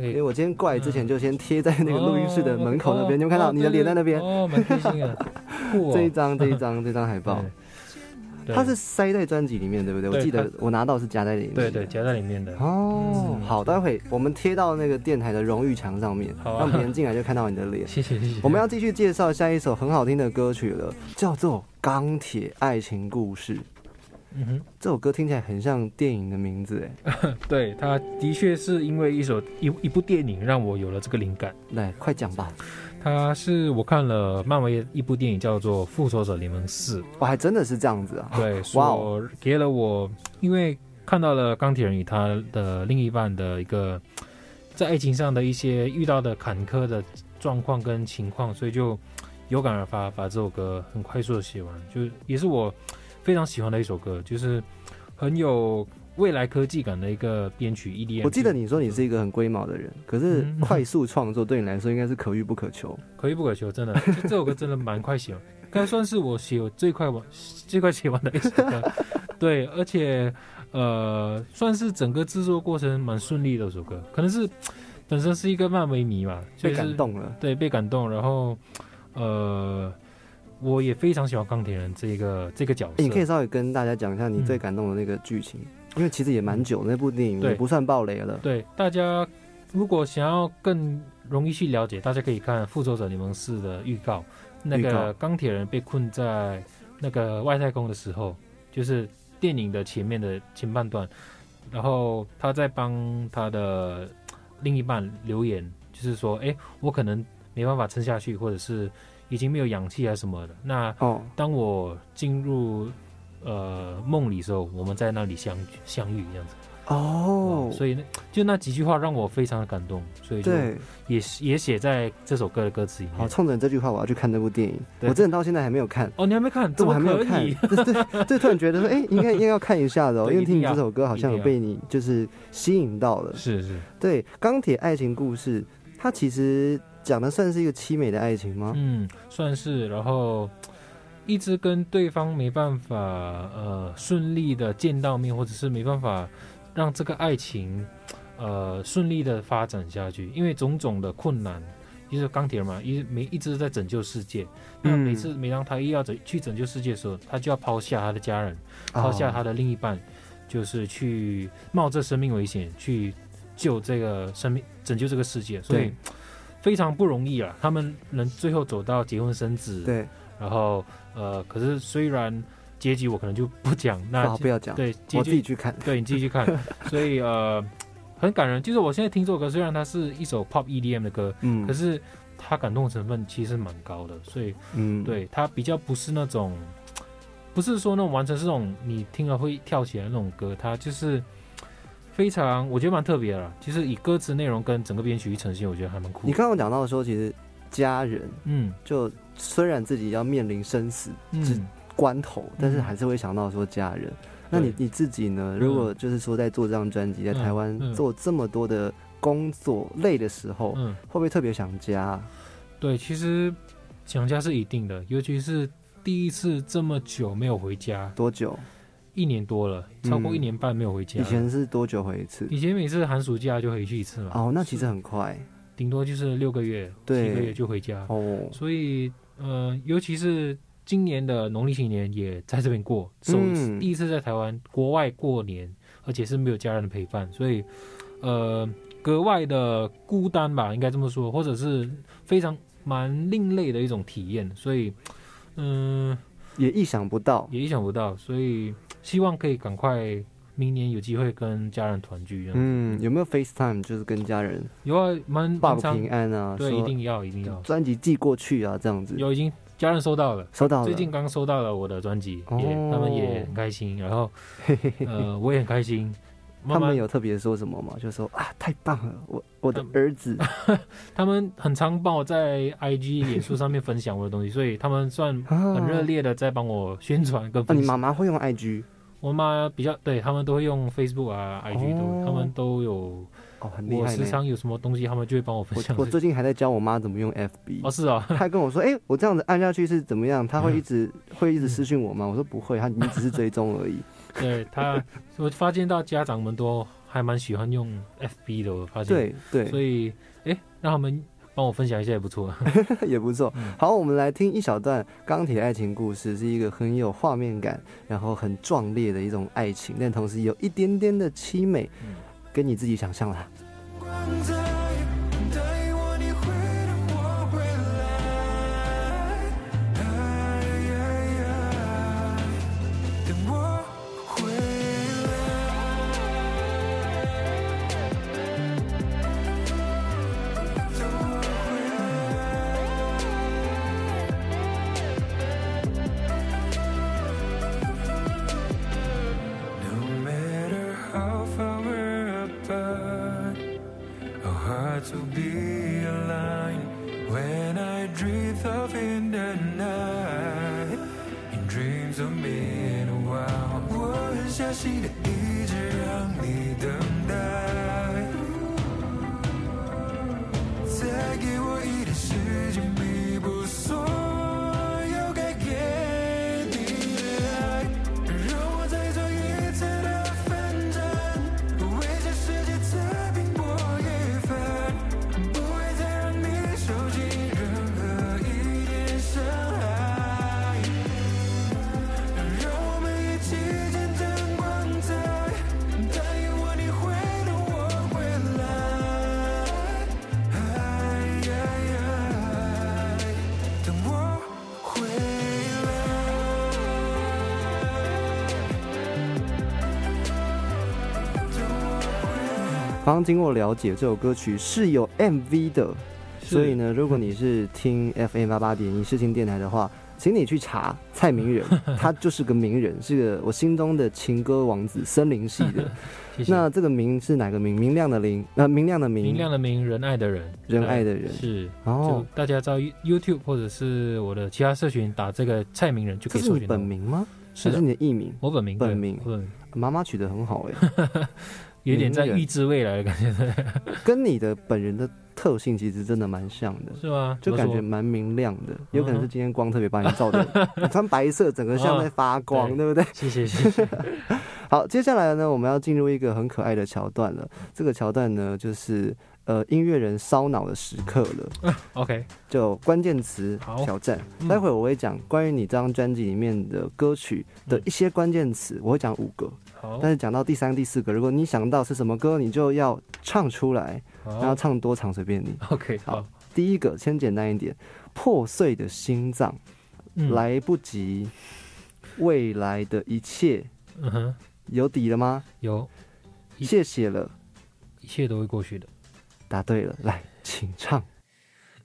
Speaker 1: 因为我今天过来之前就先贴在那个录音室的门口那边，你有看到你的脸在那边？
Speaker 3: 哦，蛮贴心的。[laughs]
Speaker 1: 这一张，这一张，这张海报。它是塞在专辑里面，对不对？我记得我拿到是夹在里面。
Speaker 3: 对对，夹在里面的。
Speaker 1: 哦，好，待会我们贴到那个电台的荣誉墙上面，让别人进来就看到你的脸。
Speaker 3: 谢谢谢谢。
Speaker 1: 我们要继续介绍下一首很好听的歌曲了，叫做《钢铁爱情故事》。嗯哼，这首歌听起来很像电影的名字，
Speaker 3: 哎。[laughs] 对，它的确是因为一首一一部电影让我有了这个灵感。
Speaker 1: 来，快讲吧。
Speaker 3: 它是我看了漫威一部电影叫做《复仇者联盟四》，
Speaker 1: 我还真的是这样子啊！
Speaker 3: 对，哇，给了我，因为看到了钢铁人与他的另一半的一个在爱情上的一些遇到的坎坷的状况跟情况，所以就有感而发，把这首歌很快速的写完，就也是我非常喜欢的一首歌，就是很有。未来科技感的一个编曲 EDM。
Speaker 1: 我记得你说你是一个很龟毛的人，可是快速创作对你来说应该是可遇不可求。
Speaker 3: 可遇不可求，真的，这首歌真的蛮快写，[laughs] 该算是我写最快完、最快写完的一首歌。[laughs] 对，而且呃，算是整个制作过程蛮顺利的一首歌。可能是本身是一个漫威迷嘛，
Speaker 1: 被感动了。
Speaker 3: 对，被感动，然后呃，我也非常喜欢钢铁人这个这个角色。
Speaker 1: 你可以稍微跟大家讲一下你最感动的那个剧情。因为其实也蛮久，那部电影
Speaker 3: 对
Speaker 1: 也不算爆雷了。
Speaker 3: 对大家如果想要更容易去了解，大家可以看《复仇者联盟四》的预告。那个钢铁人被困在那个外太空的时候，就是电影的前面的前半段，然后他在帮他的另一半留言，就是说，哎，我可能没办法撑下去，或者是已经没有氧气啊什么的。那
Speaker 1: 哦，
Speaker 3: 当我进入呃梦里时候，我们在那里相相遇这样子。
Speaker 1: 哦
Speaker 3: 哇，所以那就那几句话让我非常的感动，所以就
Speaker 1: 对，
Speaker 3: 也也写在这首歌的歌词里面好，
Speaker 1: 冲着这句话，我要去看这部电影。
Speaker 3: 对
Speaker 1: 我真的到现在还没有看，
Speaker 3: 哦，你还没看？
Speaker 1: 这我还没有看对对对，突然觉得说，哎，应该应该要看一下的哦，因为听你这首歌好像有被你就是吸引到了。
Speaker 3: 是是，
Speaker 1: 对，钢铁爱情故事，它其实讲的算是一个凄美的爱情吗？
Speaker 3: 嗯，算是。然后一直跟对方没办法呃顺利的见到面，或者是没办法让这个爱情呃顺利的发展下去，因为种种的困难。就是钢铁人嘛，一每一直在拯救世界。那
Speaker 1: 嗯
Speaker 3: 每次每当他一要拯去拯救世界的时候，他就要抛下他的家人，抛下他
Speaker 1: 的
Speaker 3: 的另一半，就是去冒着生命危险去救这个生命，拯救这个世界，所以非常不容易啊。他们能最后走到结婚生子，，
Speaker 1: 对，
Speaker 3: 然后呃，可是虽然结局我可能就不讲，那
Speaker 1: 好不要讲，
Speaker 3: 对结
Speaker 1: 我自己去看。
Speaker 3: 对你自己去看，[laughs] 所以呃很感人。就是我现在听这首歌，虽然它是一首 pop EDM 的歌，
Speaker 1: 嗯，
Speaker 3: 可是它感动成分其实蛮高的，所以
Speaker 1: 嗯，
Speaker 3: 对，它比较不是那种，不是说那种完全是那种你听了会跳起来那种歌，它就是非常我觉得蛮特别的啦。其实以歌词内容跟整个编曲一呈现，我觉得还蛮酷。
Speaker 1: 你刚刚讲到的时候，其实家人
Speaker 3: 嗯
Speaker 1: 就虽然自己要面临生死是
Speaker 3: 嗯，
Speaker 1: 关头，但是还是会想到说家人。那你你自己呢？如果就是说在做这张专辑，在台湾
Speaker 3: 嗯
Speaker 1: 做这么多的工作累的时候，
Speaker 3: 嗯，
Speaker 1: 会不会特别想家？
Speaker 3: 对，其实想家是一定的，尤其是第一次这么久没有回家，
Speaker 1: 多久？
Speaker 3: 一年多了，超过
Speaker 1: 嗯
Speaker 3: 一年半没有回家。
Speaker 1: 以前是多久回一次？
Speaker 3: 以前每次寒暑假就回去一次嘛，
Speaker 1: 哦，那其实很快
Speaker 3: 顶多就是六个月、
Speaker 1: 对
Speaker 3: 七个月就回家。
Speaker 1: 哦。
Speaker 3: 所以呃，尤其是今年的农历新年也在这边过，首、
Speaker 1: 嗯
Speaker 3: 第一次在台湾国外过年，而且是没有家人的陪伴，所以呃格外的孤单吧，应该这么说，或者是非常蛮另类的一种体验，所以嗯、
Speaker 1: 也意想不到。
Speaker 3: 也意想不到，所以希望可以赶快明年有机会跟家人团聚。
Speaker 1: 嗯，有没有 FaceTime 就是跟家人
Speaker 3: 有啊，蛮
Speaker 1: 报平安啊？
Speaker 3: 对，一定要一定要
Speaker 1: 专辑寄过去啊，这样子。
Speaker 3: 有已经家人收到了。
Speaker 1: 收到了。
Speaker 3: 最近刚收到了我的专辑，
Speaker 1: 哦
Speaker 3: 也他们也很开心，然后 [laughs] 呃我也很开心。
Speaker 1: 他们有特别说什么吗？就说啊，太棒了，我我的
Speaker 3: 嗯
Speaker 1: 儿子 [laughs]
Speaker 3: 他们很常帮我在 IG、脸书上面分享我的东西，所以他们算
Speaker 1: 啊
Speaker 3: 很热烈的在帮我宣传跟
Speaker 1: 啊，你。妈妈会用 IG
Speaker 3: 我妈比较对他们都会用 Facebook 啊、IG 都，
Speaker 1: 哦
Speaker 3: 他们都有。
Speaker 1: 哦，很厉
Speaker 3: 我
Speaker 1: 害我。
Speaker 3: 时常有什么东西，他们就会帮我分享。
Speaker 1: 我我最近还在教我妈怎么用 FB，
Speaker 3: 哦是哦，[laughs]
Speaker 1: 她跟我说，哎、我这样子按下去是怎么样？她会一直、
Speaker 3: 嗯
Speaker 1: 会一直私讯我吗？我说不会，她你只是追踪而已。
Speaker 3: 对她，我发现到家长们都还蛮喜欢用 FB 的，我发现。
Speaker 1: 对对，
Speaker 3: 所以哎，让他们帮我分享一下也不错。[laughs]
Speaker 1: 也不错
Speaker 3: 嗯。
Speaker 1: 好，我们来听一小段《钢铁爱情故事》，是一个很有画面感，然后很壮烈的一种爱情，但同时有一点点的凄美，
Speaker 3: 嗯
Speaker 1: 跟你自己想象啦。刚刚经过了解，这首歌曲是有 MV 的，所以呢，[laughs] 如果你是听 FM 八八点一视听电台的话，请你去查蔡明仁，[laughs] 他就是个名人，是个我心中的情歌王子，森林系的。[laughs]
Speaker 7: 谢谢。
Speaker 1: 那这个明是哪个明？明亮的明，呃，明亮的明，
Speaker 7: 明亮的明，仁爱的人，
Speaker 1: 仁爱的人。
Speaker 7: 是，
Speaker 1: 然
Speaker 7: 后，大家到 YouTube 或者是我的其他社群打这个蔡明仁就可以搜寻到
Speaker 1: 本名吗？
Speaker 7: 是
Speaker 1: 是，你的艺名？
Speaker 7: 我本名，
Speaker 1: 本名妈妈取得很好哎，
Speaker 7: 有点在预知未来的感觉，
Speaker 1: 跟你的本人的特性其实真的蛮像的。
Speaker 7: 是吗？
Speaker 1: 就感觉蛮明亮的，有可能是今天光特别把你照的，[laughs] 你穿白色，整个像在发光，
Speaker 7: 对
Speaker 1: 对不对？
Speaker 7: 说谢谢谢谢。[laughs]
Speaker 1: 好，接下来呢，我们要进入一个很可爱的桥段了。这个桥段呢，就是呃音乐人烧脑的时刻了
Speaker 7: ，OK，
Speaker 1: 就关键词挑战。
Speaker 7: 嗯
Speaker 1: 待会我会讲关于你这张专辑里面的歌曲的一些关键词，我会讲五个，
Speaker 7: 好，
Speaker 1: 但是讲到第三、第四个，如果你想到是什么歌，你就要唱出来，然后唱多长随便你。
Speaker 7: ，OK，
Speaker 1: 好
Speaker 7: 好，
Speaker 1: 第一个先简单一点，破碎的心脏。
Speaker 7: 嗯，
Speaker 1: 来不及，未来的一切
Speaker 7: 嗯哼，
Speaker 1: 有底了吗？
Speaker 7: 有，
Speaker 1: 谢谢了，
Speaker 7: 一切都会过去的。
Speaker 1: 答对了，来，请唱。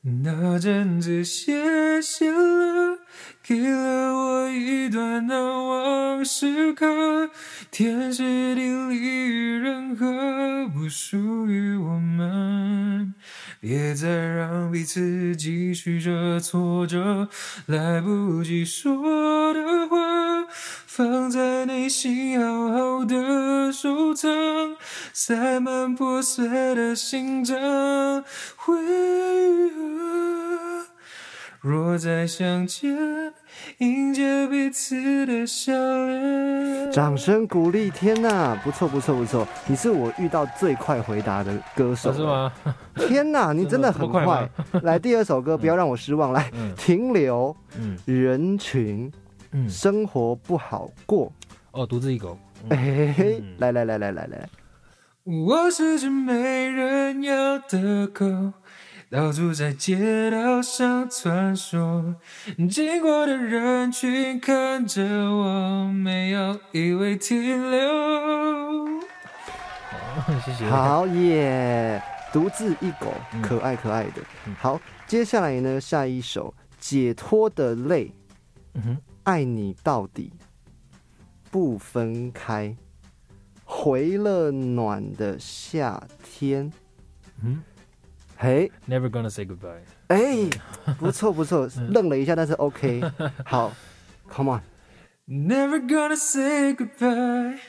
Speaker 3: 那阵子谢谢了，给了我一段难忘时刻，天时地利与人和不属于我们，别再让彼此继续着挫折，来不及说的话，放在内心好好的收藏，塞满破碎的心脏，会愈合。若再相见，迎接彼此的笑脸。
Speaker 1: 掌声鼓励！天哪，不错不错不错，你是我遇到最快回答的歌手，
Speaker 7: 哦是？吗？
Speaker 1: 天哪，[laughs] 你真的很
Speaker 7: 快
Speaker 1: 快。来，第二首歌，不要让我失望。来，
Speaker 7: 嗯
Speaker 1: 停留
Speaker 7: 嗯
Speaker 1: 人群，
Speaker 7: 嗯，
Speaker 1: 生活不好过。
Speaker 7: 哦，独自一狗。
Speaker 1: 嘿嘿来来来来来来，
Speaker 3: 我是只没人要的狗，到处在街道上穿梭，经过的人群看着我，没有一位停留。
Speaker 7: 谢谢。
Speaker 1: 好耶！独自一狗，
Speaker 7: 嗯
Speaker 1: 可爱可爱的
Speaker 7: 嗯。
Speaker 1: 好，接下来呢，下一首《解脱的泪》。
Speaker 7: 嗯哼，
Speaker 1: 爱你到底，不分开，回了暖的夏天。
Speaker 7: 嗯
Speaker 1: 嘿
Speaker 7: ，，Never gonna say goodbye。
Speaker 1: 哎，不错不错，愣了一下，但是 OK。好，Come
Speaker 3: on，Never gonna say goodbye。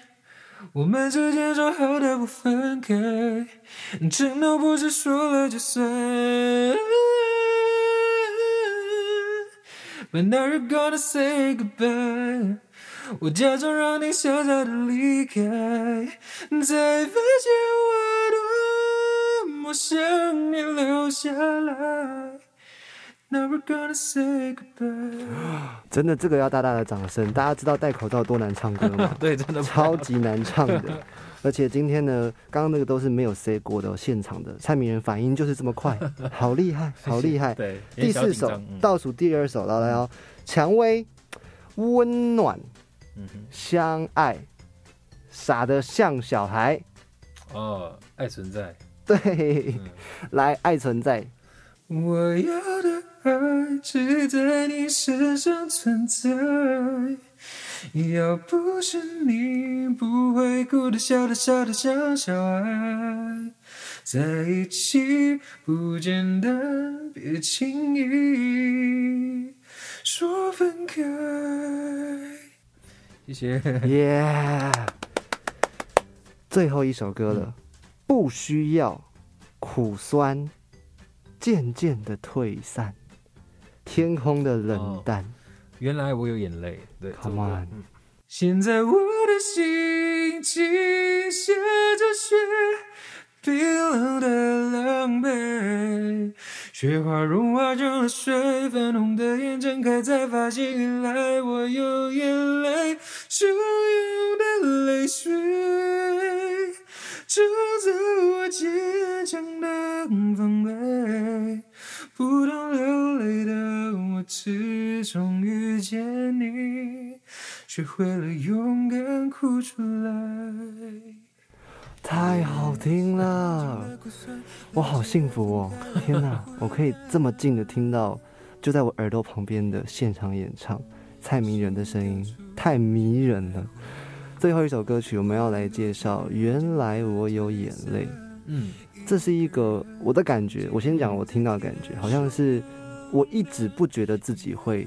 Speaker 3: 我们之间说好的不分开，承诺不是说了就算。But now you're gonna say goodbye。我假装让你潇洒的离开，才发现我多么想你留下来。Now we're gonna say goodbye。
Speaker 1: 真的这个要大大的掌声。大家知道戴口罩多难唱歌吗？[laughs]
Speaker 7: 对，真的
Speaker 1: 超级难唱的。而且今天呢，刚刚那个都是没有 say 过的哦，现场的蔡明仁反应就是这么快，[laughs] 好厉害，好厉害。
Speaker 7: 对，
Speaker 1: 第四首
Speaker 7: 嗯
Speaker 1: 倒数第二首，来来哦，蔷薇，温暖，
Speaker 7: 嗯，
Speaker 1: 相爱，傻的像小孩。
Speaker 7: 哦，爱存在。
Speaker 1: 对，
Speaker 7: 嗯
Speaker 1: 来，爱存在。
Speaker 3: 我要的爱只在你身上存在，要不是你不会哭得笑得傻得像小孩，在一起不简单，别轻易说分开。
Speaker 7: 谢谢。
Speaker 1: 耶、最后一首歌了，不需要苦酸，渐渐的退散，天空的冷淡。
Speaker 7: 原来我有眼泪。对
Speaker 1: Come on
Speaker 7: 嗯
Speaker 3: 现在我的心情下着雪，冰冷的狼狈，雪花融化成了水，粉红的眼睁开，才发现原来我有眼泪，汹涌的泪水，冲走我坚强的防备，
Speaker 4: 不懂流泪的我，自从遇见你，学会了勇敢哭出来。
Speaker 1: 太好听了，我好幸福哦！[laughs] 天哪，我可以这么近的听到，就在我耳朵旁边的现场演唱，蔡明仁的声音太迷人了。最后一首歌曲，我们要来介绍《原来我有眼泪》。
Speaker 3: 嗯，
Speaker 1: 这是一个我的感觉，我先讲我听到的感觉，好像是我一直不觉得自己会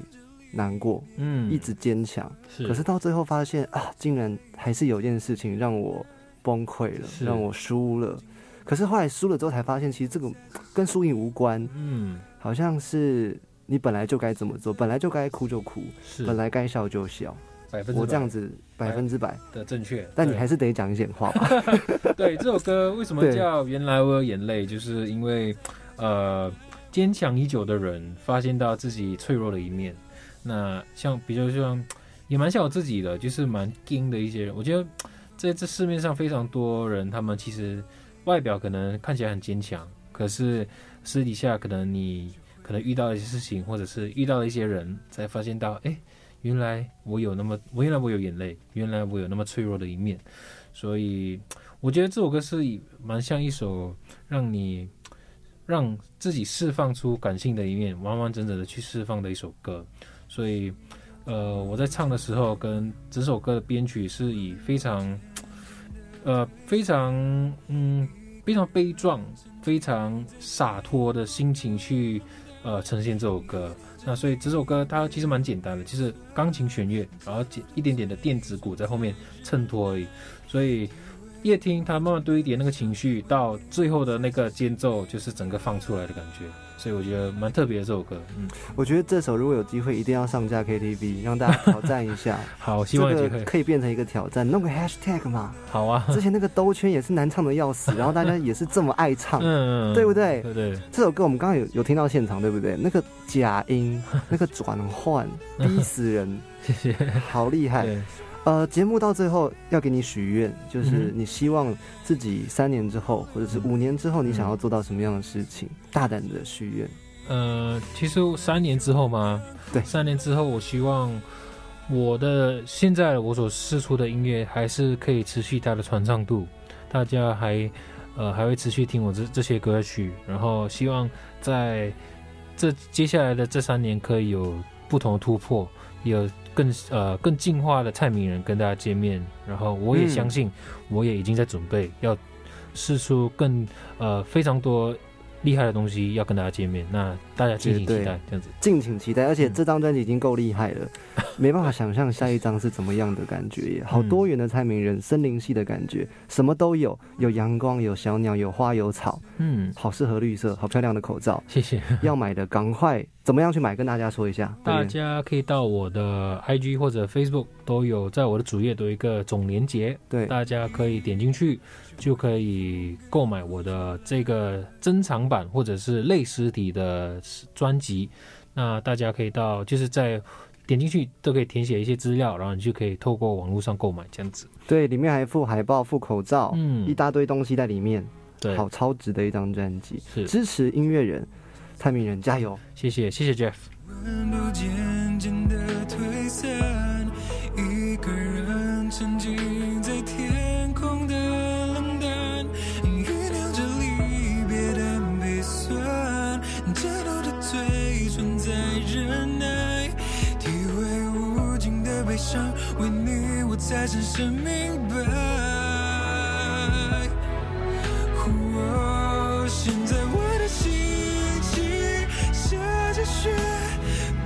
Speaker 1: 难过，
Speaker 3: 嗯，
Speaker 1: 一直坚强，
Speaker 3: 是，
Speaker 1: 可是到最后发现啊，竟然还是有件事情让我。崩溃了，让我输了。可是后来输了之后才发现，其实这个跟输赢无关。
Speaker 3: 嗯，
Speaker 1: 好像是你本来就该怎么做，本来就该哭就哭，
Speaker 3: 是
Speaker 1: 本来该笑就笑。
Speaker 3: 百分之
Speaker 1: 我这样子百分之百
Speaker 3: 的正确，
Speaker 1: 但你还是得讲一点话吧。[laughs]
Speaker 3: 对，这首歌为什么叫《原来我有眼泪》？就是因为呃，坚强已久的人发现到自己脆弱的一面。那像比较像，也蛮像我自己的，就是蛮硬的一些人。我觉得。在这市面上非常多人，他们其实外表可能看起来很坚强，可是私底下可能你可能遇到一些事情，或者是遇到了一些人，才发现到，哎，原来我有那么，我原来我有眼泪，原来我有那么脆弱的一面。所以我觉得这首歌是蛮像一首让你让自己释放出感性的一面，完完整整的去释放的一首歌。所以。呃，我在唱的时候，跟整首歌的编曲是以非常，呃，非常嗯，非常悲壮、非常洒脱的心情去呃呈现这首歌。那所以这首歌它其实蛮简单的，就是钢琴弦乐，然后简一点点的电子鼓在后面衬托而已。所以越听它慢慢堆叠那个情绪，到最后的那个间奏，就是整个放出来的感觉。所以我觉得蛮特别的这首歌，嗯，
Speaker 1: 我觉得这首如果有机会，一定要上架 KTV，让大家挑战一下。
Speaker 3: 好，希望
Speaker 1: 这个可以变成一个挑战，弄个 Hashtag 嘛。
Speaker 3: 好啊，
Speaker 1: 之前那个兜圈也是难唱的要死，[laughs] 然后大家也是这么爱唱，
Speaker 3: 嗯，
Speaker 1: 对不对？
Speaker 3: 对对。
Speaker 1: 这首歌我们刚刚有有听到现场，对不对？那个假音，[laughs] 那个转换，逼死人，
Speaker 3: 谢谢，
Speaker 1: 好厉害。呃，节目到最后要给你许愿，就是你希望自己三年之后，或者是五年之后，你想要做到什么样的事情？大胆的许愿。
Speaker 3: 呃，其实三年之后嘛？
Speaker 1: 对，
Speaker 3: 三年之后，我希望我的现在我所试出的音乐还是可以持续它的传唱度，大家还呃还会持续听我这这些歌曲，然后希望在这接下来的这三年可以有不同的突破，有。更呃更进化的蔡明人跟大家见面，然后我也相信，我也已经在准备要试出更呃非常多厉害的东西要跟大家见面，那大家敬请期待这样子，
Speaker 1: 敬请期待。而且这张专辑已经够厉害了，[laughs] 没办法想象下一张是怎么样的感觉耶，好多元的蔡明人，森林系的感觉，什么都有，有阳光，有小鸟，有花，有草，
Speaker 3: 嗯，
Speaker 1: 好适合绿色，好漂亮的口罩，
Speaker 3: 谢谢。[laughs]
Speaker 1: 要买的赶快。怎么样去买？跟大家说一下。
Speaker 3: 大家可以到我的 IG 或者 Facebook 都有，在我的主页都有一个总连接，
Speaker 1: 对，
Speaker 3: 大家可以点进去，就可以购买我的这个珍藏版或者是类实体的专辑。那大家可以到，就是在点进去都可以填写一些资料，然后你就可以透过网络上购买这样子。
Speaker 1: 对，里面还附海报、附口罩，嗯，一大堆东西在里面。
Speaker 3: 对，
Speaker 1: 好超值的一张专辑，
Speaker 3: 是
Speaker 1: 支持音乐人。蔡明人加油！
Speaker 3: 谢谢谢谢 Jeff。
Speaker 4: 温度渐渐的退散，一个人沉浸才真正明白，哦，现在我的心情，下着雪，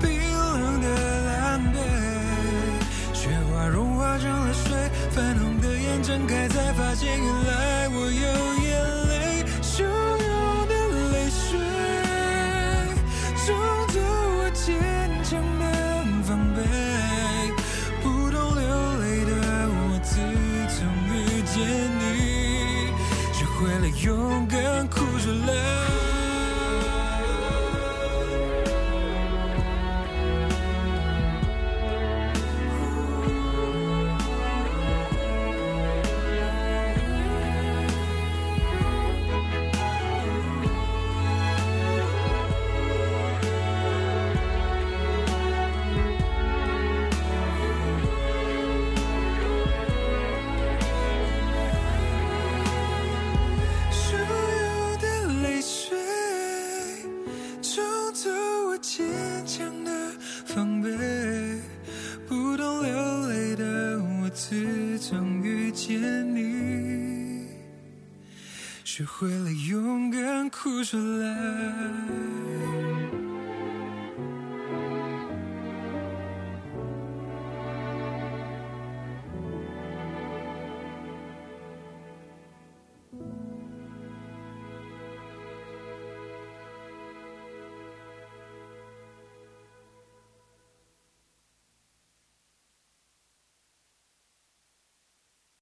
Speaker 4: 冰冷的狼狈，雪花融化成了水，
Speaker 3: 泛红的眼睁开。